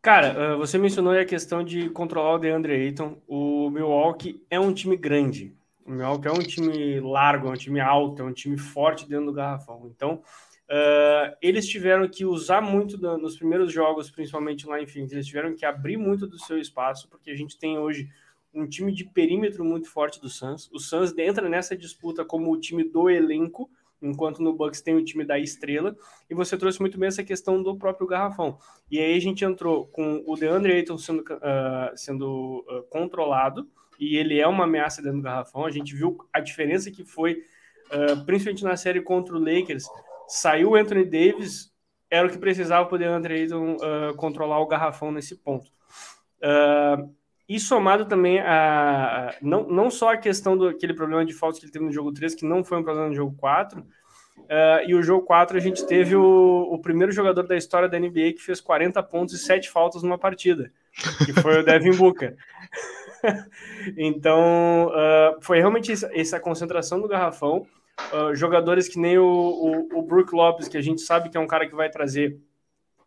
Cara, você mencionou a questão de controlar o DeAndre Ayton. O Milwaukee é um time grande. O Milwaukee é um time largo, é um time alto, é um time forte dentro do garrafão. Então, uh, eles tiveram que usar muito nos primeiros jogos, principalmente lá em Phoenix, eles tiveram que abrir muito do seu espaço, porque a gente tem hoje um time de perímetro muito forte do Suns. O Suns entra nessa disputa como o time do elenco, enquanto no Bucks tem o time da estrela, e você trouxe muito bem essa questão do próprio garrafão. E aí a gente entrou com o DeAndre Ayton sendo, uh, sendo uh, controlado, e ele é uma ameaça dentro do garrafão. A gente viu a diferença que foi, uh, principalmente na série contra o Lakers. Saiu o Anthony Davis, era o que precisava para o DeAndre Ayton controlar o garrafão nesse ponto. Uh, e somado também a, a, não, não só a questão do aquele problema de faltas que ele teve no jogo 3, que não foi um problema no jogo 4, uh, eh, e o jogo 4 a gente teve o, o primeiro jogador da história da NBA que fez 40 pontos e 7 faltas numa partida, que foi o Devin Booker. então, uh, foi realmente essa, concentração do garrafão. Uh, jogadores que nem o, o, o Brook Lopes, que a gente sabe que é um cara que vai trazer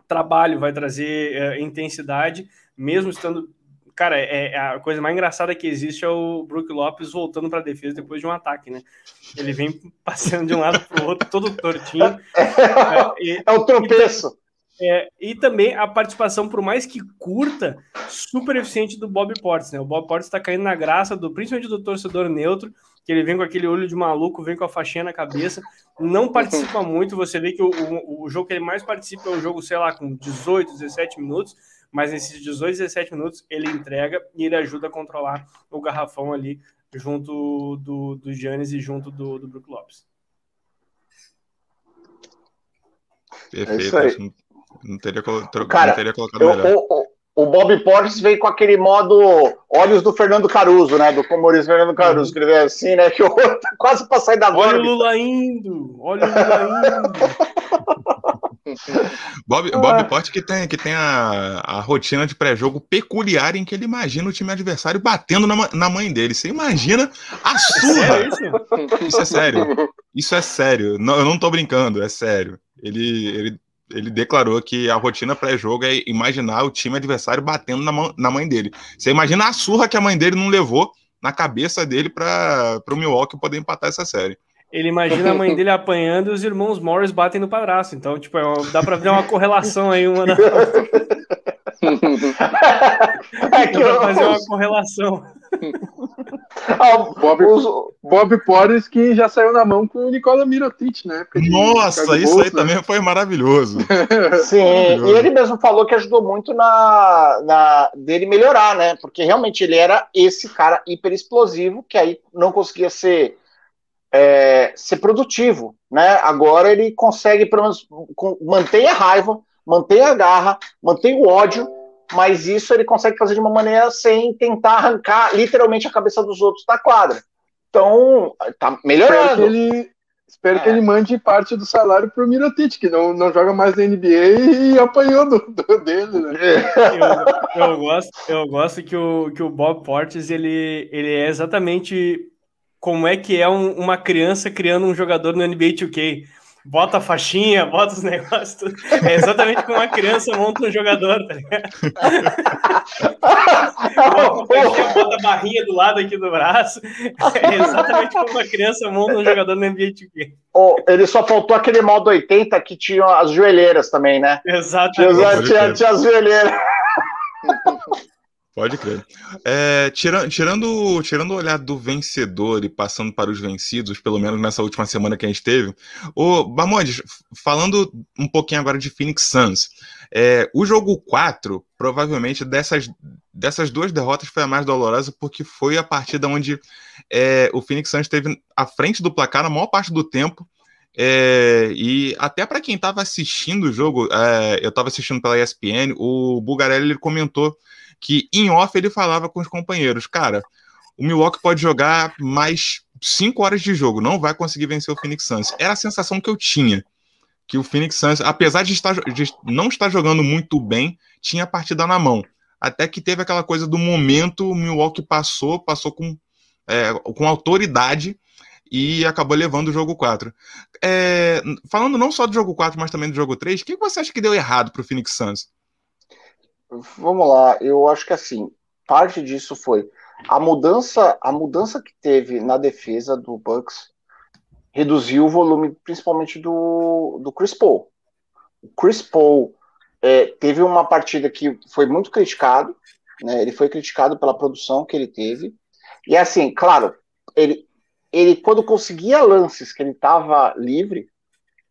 trabalho, vai trazer intensidade, mesmo estando cara, é, é, a coisa mais engraçada que existe é o Brook Lopes voltando para a defesa depois de um ataque, né? Ele vem passando de um lado para o outro, todo tortinho. é, é o tropeço. E, é, e também a participação, por mais que curta, super eficiente do Bob Portes, né? O Bob Portes está caindo na graça, do, principalmente do torcedor neutro, que ele vem com aquele olho de maluco, vem com a faixinha na cabeça, não participa muito. Você vê que o, o, o jogo que ele mais participa é um jogo, sei lá, com 18, 17 minutos mas nesses 18, 17 minutos ele entrega e ele ajuda a controlar o garrafão ali junto do, do Giannis e junto do, do Brook Lopes. Perfeito. É não, não, teria, Cara, não teria colocado eu, melhor. O, o, Bob Portes veio com aquele modo olhos do Fernando Caruso, né? Do humorista Fernando Caruso, que ele veio assim, né? Que o outro tá quase para sair da Olha o Lula indo! Olha o Lula indo! Bob, ah. Bob Porte que tem, que tem a, a rotina de pré-jogo peculiar em que ele imagina o time adversário batendo na, na mãe dele. Você imagina a surra! É isso? isso é sério. Isso é sério. Não, eu não tô brincando, é sério. Ele, ele, ele declarou que a rotina pré-jogo é imaginar o time adversário batendo na, mão, na mãe dele. Você imagina a surra que a mãe dele não levou na cabeça dele para o Milwaukee poder empatar essa série ele imagina a mãe dele apanhando e os irmãos Morris batem no padrasto. Então, tipo, é dá pra ver uma correlação aí, uma da é que dá pra fazer uma correlação. Ah, Bob, Bob Porres que já saiu na mão com o Nicola Mirotic, né? Nossa, isso aí né? também foi maravilhoso. Sim, maravilhoso. e ele mesmo falou que ajudou muito na, na dele melhorar, né? Porque realmente ele era esse cara hiper explosivo que aí não conseguia ser é, ser produtivo, né? Agora ele consegue, pelo menos, manter a raiva, manter a garra, manter o ódio, mas isso ele consegue fazer de uma maneira sem tentar arrancar literalmente a cabeça dos outros da quadra. Então, tá melhorando. Espero que ele, espero é. que ele mande parte do salário pro Mirotic, que não, não joga mais na NBA e apanhou do, do dele, né? Eu, eu, gosto, eu gosto que o, que o Bob Portes, ele, ele é exatamente como é que é um, uma criança criando um jogador no NBA 2K. Bota a faixinha, bota os negócios, tudo. É exatamente como uma criança monta um jogador, tá ligado? bota, a bota a barrinha do lado aqui do braço. É exatamente como uma criança monta um jogador no NBA 2K. Oh, ele só faltou aquele modo 80 que tinha as joelheiras também, né? Exatamente. Tinha, tinha, tinha as joelheiras. Pode crer. É, tirando, tirando, tirando o olhar do vencedor e passando para os vencidos, pelo menos nessa última semana que a gente teve, o Bamondes, falando um pouquinho agora de Phoenix Suns, é, o jogo 4, provavelmente dessas, dessas duas derrotas foi a mais dolorosa, porque foi a partida onde é, o Phoenix Suns esteve à frente do placar na maior parte do tempo. É, e até para quem estava assistindo o jogo, é, eu estava assistindo pela ESPN, o Bugarelli ele comentou que em off ele falava com os companheiros, cara, o Milwaukee pode jogar mais cinco horas de jogo, não vai conseguir vencer o Phoenix Suns. Era a sensação que eu tinha, que o Phoenix Suns, apesar de, estar, de não estar jogando muito bem, tinha a partida na mão. Até que teve aquela coisa do momento, o Milwaukee passou, passou com, é, com autoridade e acabou levando o jogo 4. É, falando não só do jogo 4, mas também do jogo 3, o que você acha que deu errado para o Phoenix Suns? Vamos lá, eu acho que assim, parte disso foi a mudança, a mudança que teve na defesa do Bucks reduziu o volume, principalmente do, do Chris Paul. O Chris Paul é, teve uma partida que foi muito criticado, né? Ele foi criticado pela produção que ele teve. E assim, claro, ele, ele quando conseguia lances que ele estava livre,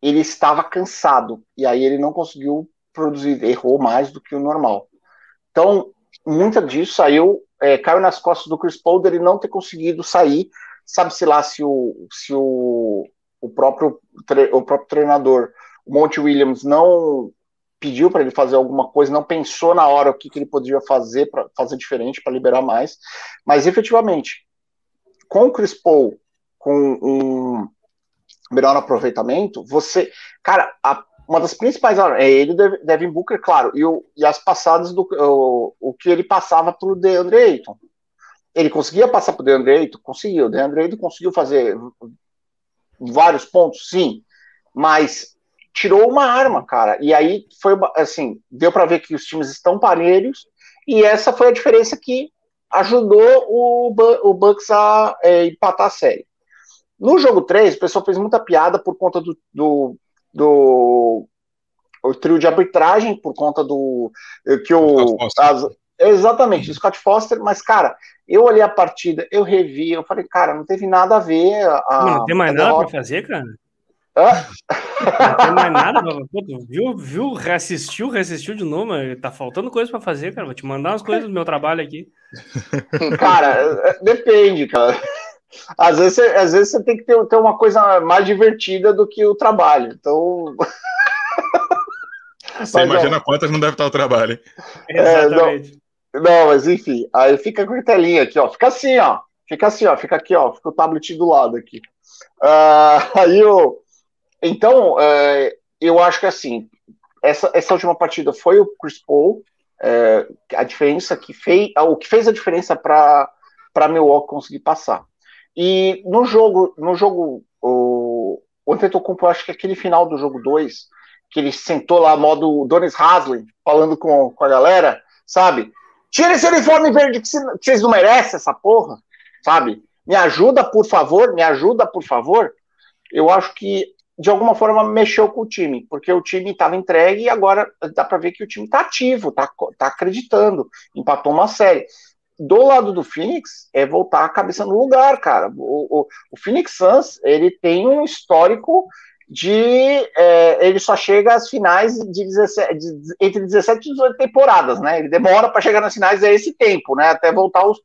ele estava cansado e aí ele não conseguiu produzir, errou mais do que o normal. Então, muita disso saiu, é, caiu nas costas do Chris Paul dele não ter conseguido sair. Sabe-se lá se o, se o, o, próprio, o próprio treinador, o Monte Williams, não pediu para ele fazer alguma coisa, não pensou na hora o que, que ele poderia fazer para fazer diferente, para liberar mais. Mas efetivamente, com o Chris Paul, com um melhor aproveitamento, você. Cara, a uma das principais é ele, Devin Booker, claro, e, o, e as passadas do o, o que ele passava para o DeAndre Ayton. Ele conseguia passar para o DeAndre Ayton? Conseguiu. O DeAndre Ayton conseguiu fazer vários pontos, sim, mas tirou uma arma, cara. E aí foi assim, deu para ver que os times estão parelhos, e essa foi a diferença que ajudou o, o Bucks a é, empatar a série. No jogo 3, o pessoal fez muita piada por conta do, do do o trio de arbitragem por conta do que o as, exatamente Scott Foster, mas cara, eu olhei a partida, eu revi, eu falei, cara, não teve nada a ver. A, não tem mais nada para fazer, cara. Não tem mais nada, Pô, viu, viu, reassistiu, reassistiu de novo, mas tá faltando coisa para fazer, cara. Vou te mandar umas coisas do meu trabalho aqui. Cara, depende, cara às vezes, às vezes você tem que ter, ter uma coisa mais divertida do que o trabalho. Então. Você mas, imagina ó, quantas não deve estar o trabalho. É, Exatamente. Não, não, mas enfim, aí fica com a telinha aqui, ó. Fica assim, ó. Fica assim, ó. Fica aqui, ó. Fica o tablet do lado aqui. Uh, aí eu. Então, uh, eu acho que assim, essa, essa última partida foi o Chris Paul. Uh, a diferença que fez. O que fez a diferença para Milwaukee conseguir passar. E no jogo, no jogo, o, o Antetokounmpo, acho que aquele final do jogo 2, que ele sentou lá, modo Donis Haslem, falando com, com a galera, sabe? Tira esse uniforme verde que vocês não merecem essa porra, sabe? Me ajuda, por favor, me ajuda, por favor. Eu acho que, de alguma forma, mexeu com o time, porque o time estava entregue e agora dá para ver que o time está ativo, está tá acreditando, empatou uma série do lado do Phoenix é voltar a cabeça no lugar, cara. O, o, o Phoenix Suns ele tem um histórico de é, ele só chega às finais de, 17, de entre 17 e 18 temporadas, né? Ele demora para chegar nas finais é esse tempo, né? Até voltar os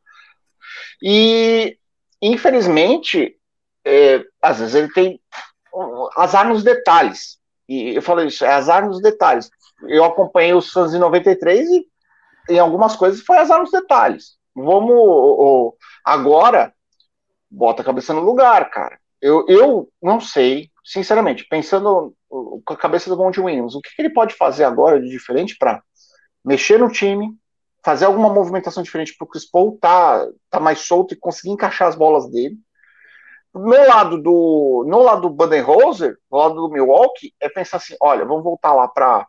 e infelizmente é, às vezes ele tem azar nos detalhes. E eu falei isso, é azar nos detalhes. Eu acompanhei os Suns em 93 e em algumas coisas foi azar nos detalhes. Vamos agora bota a cabeça no lugar, cara. Eu, eu não sei, sinceramente, pensando com a cabeça do Monte Williams, o que, que ele pode fazer agora de diferente para mexer no time, fazer alguma movimentação diferente para o Chris Paul tá, tá mais solto e conseguir encaixar as bolas dele. No lado do no lado do Budenholzer, no lado do Milwaukee, é pensar assim, olha, vamos voltar lá para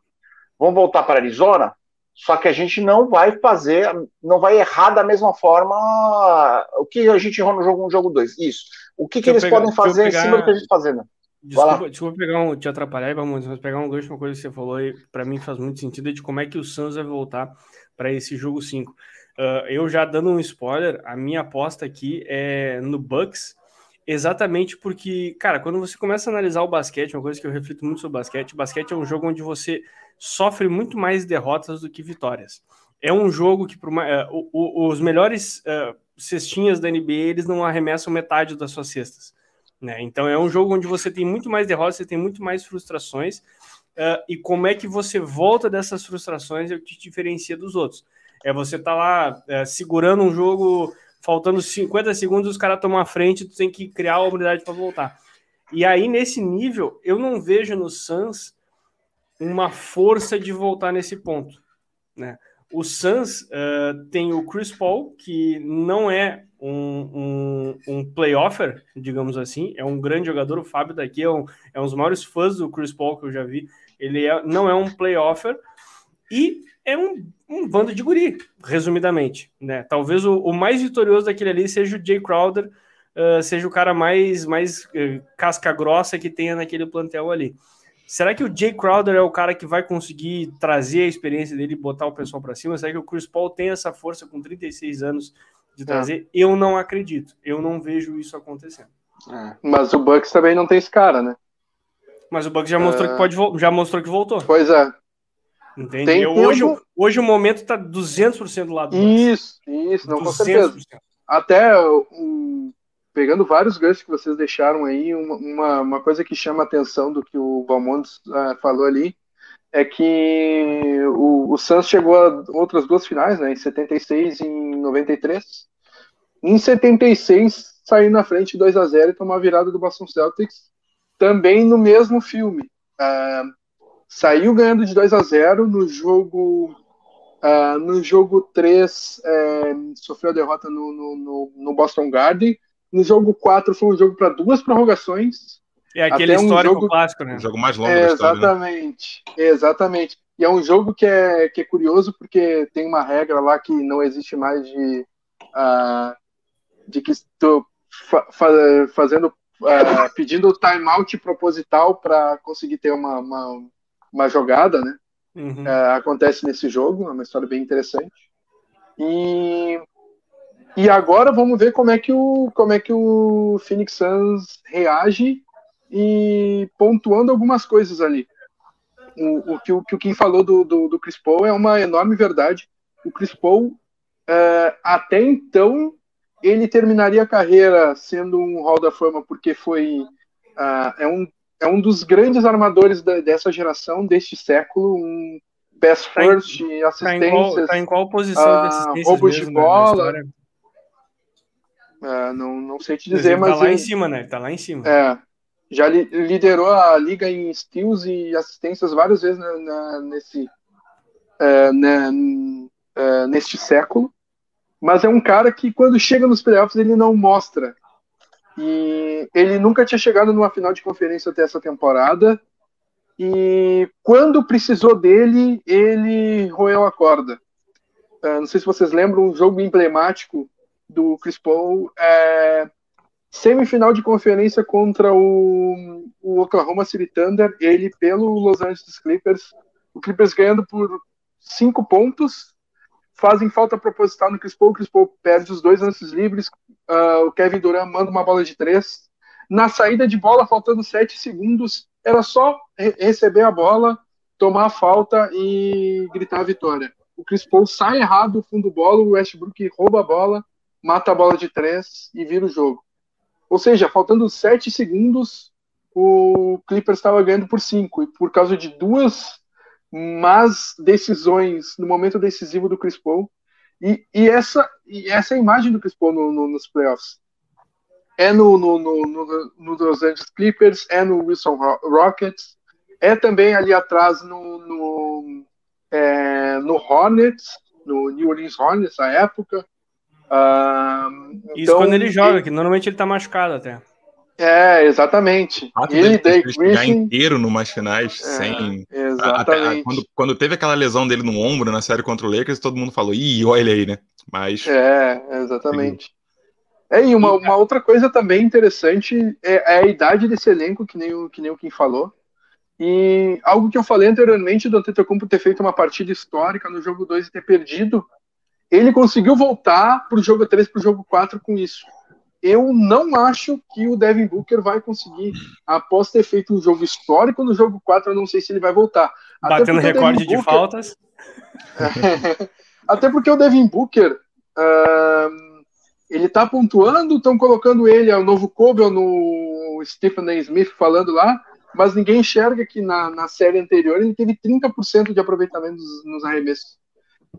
vamos voltar para Arizona, só que a gente não vai fazer, não vai errar da mesma forma o que a gente errou no jogo 1 um, jogo 2. Isso. O que, que eles pegar, podem fazer pegar, em cima do que a gente está fazendo? Desculpa, desculpa pegar um, te atrapalhar aí, vamos, mas pegar um gancho, uma coisa que você falou aí, para mim faz muito sentido, é de como é que o Suns vai voltar para esse jogo 5. Uh, eu já dando um spoiler, a minha aposta aqui é no Bucks, exatamente porque, cara, quando você começa a analisar o basquete, uma coisa que eu reflito muito sobre basquete, basquete é um jogo onde você sofre muito mais derrotas do que vitórias. É um jogo que uma, uh, os melhores uh, cestinhas da NBA eles não arremessam metade das suas cestas. Né? Então é um jogo onde você tem muito mais derrotas, você tem muito mais frustrações, uh, e como é que você volta dessas frustrações é o que te diferencia dos outros. É você tá lá segurando um jogo, faltando 50 segundos, os caras tomam a frente, tu tem que criar a habilidade para voltar. E aí, nesse nível, eu não vejo no Suns uma força de voltar nesse ponto. Né? O Suns uh, tem o Chris Paul, que não é um, um, um playoffer, digamos assim. É um grande jogador. O Fábio daqui é um, é um dos maiores fãs do Chris Paul que eu já vi. Ele é, não é um playoffer e é um, um bando de guri, resumidamente. Né? Talvez o, o mais vitorioso daquele ali seja o Jay Crowder, uh, seja o cara mais, mais uh, casca grossa que tenha naquele plantel ali. Será que o Jay Crowder é o cara que vai conseguir trazer a experiência dele e botar o pessoal para cima? Será que o Chris Paul tem essa força com 36 anos de trazer. É. Eu não acredito. Eu não vejo isso acontecendo. É. Mas o Bucks também não tem esse cara, né? Mas o Bucks já mostrou que é. pode já mostrou que voltou. Pois é. Entende? Tem hoje, hoje o momento tá 200% do lado do. Isso, isso, não 200%. com certeza. Até um, pegando vários ganchos que vocês deixaram aí, uma, uma coisa que chama a atenção do que o Valmontes uh, falou ali é que o, o Suns chegou a outras duas finais, né, em 76 e em 93. Em 76, saiu na frente 2 a 0 e tomou a virada do Boston Celtics, também no mesmo filme. Uh, saiu ganhando de 2 a 0 no jogo uh, no jogo 3 é, sofreu a derrota no, no, no, Boston Garden. No jogo 4 foi um jogo para duas prorrogações. É aquele Até histórico um jogo, clássico, né? O jogo mais longo é, da história. Né? Exatamente, né? exatamente. E é um jogo que é, que é curioso porque tem uma regra lá que não existe mais de, uh, de que estou fa fazendo, uh, pedindo timeout proposital para conseguir ter uma, uma, uma jogada, né? Uhum. Uh, acontece nesse jogo, é uma história bem interessante. E, e agora vamos ver como é que o, como é que o Phoenix Suns reage e pontuando algumas coisas ali. O, o, que, o que o Kim falou do, do, do Chris Paul é uma enorme verdade. O Chris Paul, é, até então, ele terminaria a carreira sendo um Hall da Fama porque foi uh, é, um, é um dos grandes armadores da, dessa geração, deste século, um pass tá first, em, assistências. Tá em, tá em qual posição assistências roubos de bola. Uh, não, não sei te dizer, mas. Ele tá lá ele, em cima, né? Ele tá lá em cima. É já li, liderou a liga em steals e assistências várias vezes na, na, nesse é, na, é, neste século, mas é um cara que quando chega nos playoffs ele não mostra. E ele nunca tinha chegado numa final de conferência até essa temporada. E quando precisou dele, ele roeu a corda. É, não sei se vocês lembram um jogo emblemático do Chris Paul. É, Semifinal de conferência contra o, o Oklahoma City Thunder, ele pelo Los Angeles Clippers, o Clippers ganhando por cinco pontos, fazem falta proposital no Chris Paul, o Chris Paul perde os dois lances livres, uh, o Kevin Durant manda uma bola de três, na saída de bola, faltando sete segundos, era só re receber a bola, tomar a falta e gritar a vitória. O Chris Paul sai errado do fundo do bola, o Westbrook rouba a bola, mata a bola de três e vira o jogo. Ou seja, faltando 7 segundos, o Clippers estava ganhando por 5. E por causa de duas más decisões no momento decisivo do Chris Paul. E, e essa, e essa é a imagem do Chris Paul no, no, nos playoffs. É no, no, no, no, Los Angeles Clippers, é no Wilson Rockets, é também ali atrás no, no, é, no Hornets, no New Orleans Hornets, na época. Uh, Isso então, quando ele joga, ele... que normalmente ele tá machucado até. É, exatamente. Ah, ele Griffin inteiro numas finais, é, sem. Exatamente. Até, quando, quando teve aquela lesão dele no ombro na série contra o Lakers, todo mundo falou, ih, olha ele aí, né? Mas. É, exatamente. É, e uma, uma outra coisa também interessante é, é, a idade desse elenco, que nem o, que nem o Kim falou. E algo que eu falei anteriormente do Antetokounmpo ter feito uma partida histórica no jogo 2 e ter perdido ele conseguiu voltar para o jogo 3 para o jogo 4 com isso. Eu não acho que o Devin Booker vai conseguir, após ter feito um jogo histórico no jogo 4, eu não sei se ele vai voltar. Batendo recorde de faltas. Até porque o Devin Booker, uh, ele tá pontuando, estão colocando ele ao novo Kobe, ou no Stephen A. Smith falando lá, mas ninguém enxerga que na, na série anterior ele teve 30% de aproveitamento nos, nos arremessos.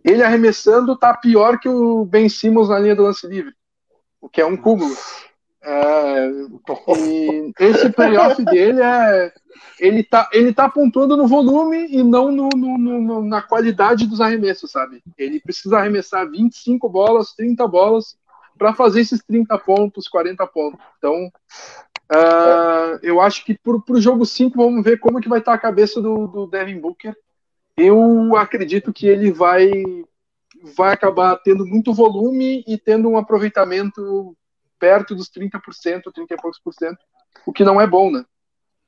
Ele arremessando tá pior que o Ben Simmons na linha do lance livre, o que é um cúmulo. É, e esse playoff dele é. Ele tá, ele tá pontuando no volume e não no, no, no, na qualidade dos arremessos, sabe? Ele precisa arremessar 25 bolas, 30 bolas para fazer esses 30 pontos, 40 pontos. Então, uh, eu acho que pro, pro jogo 5 vamos ver como que vai estar tá a cabeça do, do Devin Booker eu acredito que ele vai vai acabar tendo muito volume e tendo um aproveitamento perto dos 30%, 30 e poucos por cento, o que não é bom, né?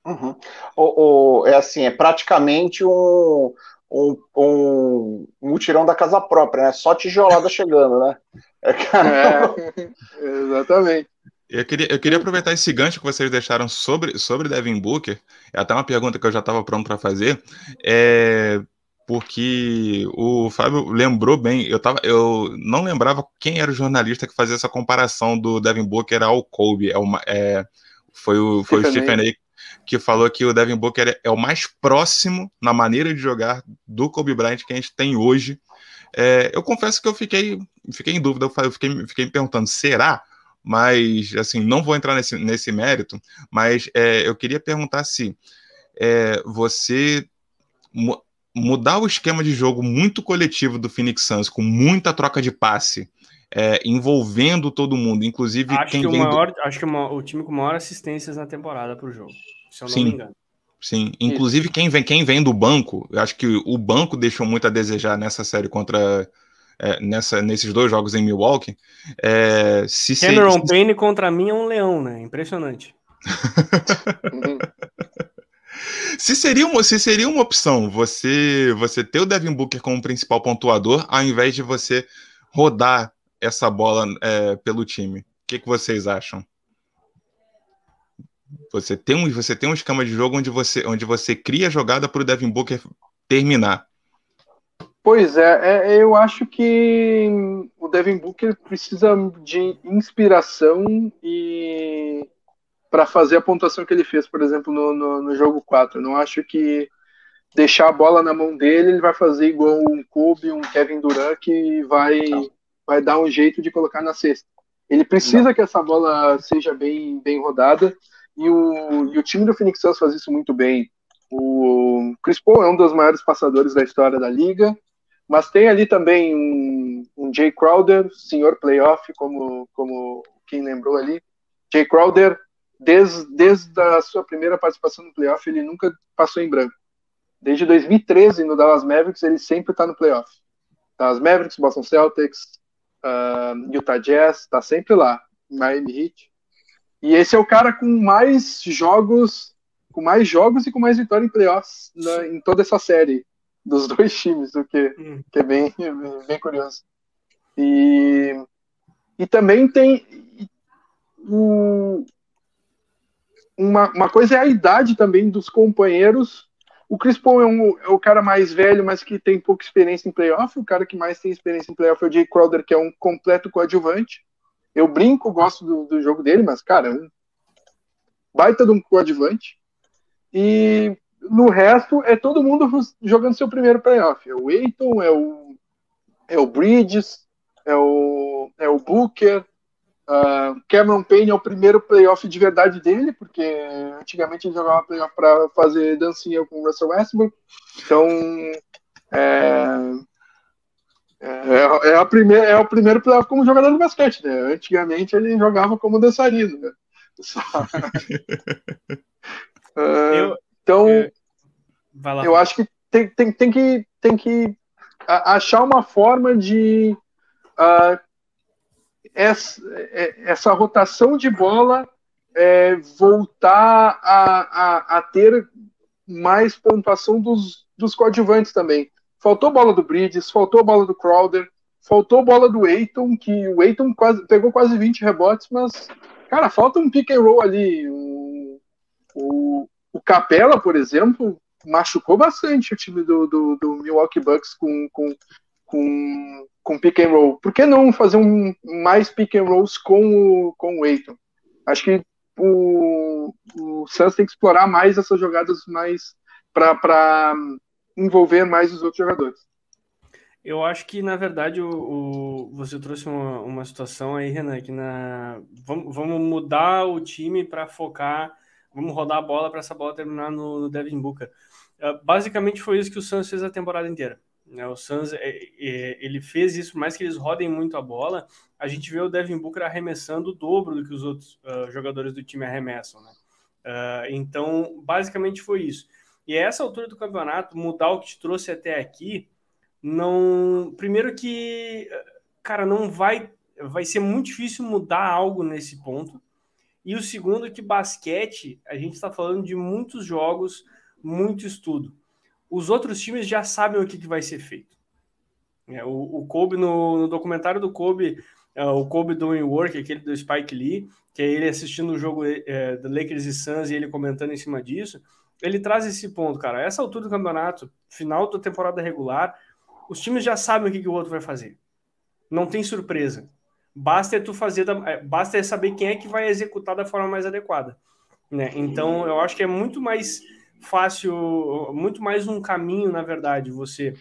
Uhum. O, o, é assim, é praticamente um, um, um, mutirão da casa própria, né? Só tijolada chegando, né? É, é, exatamente. Eu queria, eu queria aproveitar esse gancho que vocês deixaram sobre, sobre Devin Booker, é até uma pergunta que eu já estava pronto para fazer. É, porque o Fábio lembrou bem, eu, tava, eu não lembrava quem era o jornalista que fazia essa comparação do Devin Booker ao Kobe. É uma, é, foi o, foi Stephen o Stephen A. que falou que o Devin Booker é, o mais próximo na maneira de jogar do Kobe Bryant que a gente tem hoje. É, eu confesso que eu fiquei, fiquei em dúvida, eu fiquei, fiquei me perguntando, será? Mas, assim, não vou entrar nesse, nesse mérito, mas é, eu queria perguntar se é, você mudar o esquema de jogo muito coletivo do Phoenix Suns, com muita troca de passe, é, envolvendo todo mundo, inclusive acho quem que vem o maior, do... Acho que o, o time com maior assistências na temporada para o jogo, se eu não Sim. me engano. Sim, inclusive quem vem, quem vem do banco, eu acho que o banco deixou muito a desejar nessa série contra é, nessa, nesses dois jogos em Milwaukee. É, se Cameron se... Payne contra mim é um leão, né? Impressionante. Se seria, uma, se seria uma opção você você ter o Devin Booker como principal pontuador, ao invés de você rodar essa bola é, pelo time, o que, que vocês acham? Você tem um você tem um esquema de jogo onde você onde você cria a jogada para o Devin Booker terminar. Pois é, é, eu acho que o Devin Booker precisa de inspiração e para fazer a pontuação que ele fez, por exemplo, no, no, no jogo 4. Eu não acho que deixar a bola na mão dele, ele vai fazer igual um Kobe, um Kevin Durant, que vai, vai dar um jeito de colocar na cesta. Ele precisa não. que essa bola seja bem, bem rodada, e o, e o time do Phoenix Suns faz isso muito bem. O Chris Paul é um dos maiores passadores da história da liga, mas tem ali também um, um Jay Crowder, senhor playoff, como, como quem lembrou ali. Jay Crowder desde, desde a sua primeira participação no playoff, ele nunca passou em branco. Desde 2013, no Dallas Mavericks, ele sempre está no playoff. Dallas Mavericks, Boston Celtics, uh, Utah Jazz, está sempre lá. Miami Heat. E esse é o cara com mais jogos, com mais jogos e com mais vitória em playoffs na, em toda essa série dos dois times, o que, hum. que é bem, bem curioso. E, e também tem o, uma, uma coisa é a idade também dos companheiros. O Chris Paul é, um, é, o cara mais velho, mas que tem pouca experiência em playoff. O cara que mais tem experiência em playoff é o Jay Crowder, que é um completo coadjuvante. Eu brinco, gosto do, do jogo dele, mas, cara, é um baita de um coadjuvante. E no resto, é todo mundo jogando seu primeiro playoff. É o Aiton, é o, é o Bridges, é o, é o Booker, Uh, Cameron Payne é o primeiro playoff de verdade dele, porque antigamente ele jogava playoff para fazer dancinha com o Russell Westbrook. Então, é, é, é, a primeira, é o primeiro playoff como jogador de basquete, né? Antigamente ele jogava como dançarino, né? uh, eu, então, é, eu acho que tem, tem, tem que tem que achar uma forma de uh, essa, é, essa rotação de bola é, voltar a, a, a, ter mais pontuação dos, dos coadjuvantes também. Faltou bola do Bridges, faltou bola do Crowder, faltou bola do Eiton, que o Eiton quase, pegou quase 20 rebotes, mas, cara, falta um pick and roll ali. O, o, o Capela, por exemplo, machucou bastante o time do, do, do Milwaukee Bucks com, com, com, com pick and roll. Por que não fazer um, mais pick and rolls com o, com o Eiton? Acho que o, o Suns tem que explorar mais essas jogadas mais para envolver mais os outros jogadores. Eu acho que, na verdade, o, o você trouxe uma, uma situação aí, Renan, que na, vamos, vamos mudar o time para focar, vamos rodar a bola para essa bola terminar no, no Devin Booker. Uh, basicamente foi isso que o Suns fez a temporada inteira. Né? O Suns é, é, ele fez isso, por mais que eles rodem muito a bola, a gente vê o Devin Booker arremessando o dobro do que os outros uh, jogadores do time arremessam. Né? Uh, então, basicamente foi isso. E a essa altura do campeonato, mudar o que te trouxe até aqui, não. Primeiro que, cara, não vai. Vai ser muito difícil mudar algo nesse ponto. E o segundo, que basquete, a gente está falando de muitos jogos, muito estudo. Os outros times já sabem o que, que vai ser feito. É, o, o Kobe, no, no, documentário do Kobe, é, o Kobe Doing Work, aquele do Spike Lee, que é ele assistindo o jogo é, do Lakers e Suns e ele comentando em cima disso, ele traz esse ponto, cara. Essa altura do campeonato, final da temporada regular, os times já sabem o que, que o outro vai fazer. Não tem surpresa. Basta é tu fazer, da, é, basta saber quem é que vai executar da forma mais adequada. Né? Então, eu acho que é muito mais fácil, muito mais um caminho, na verdade, você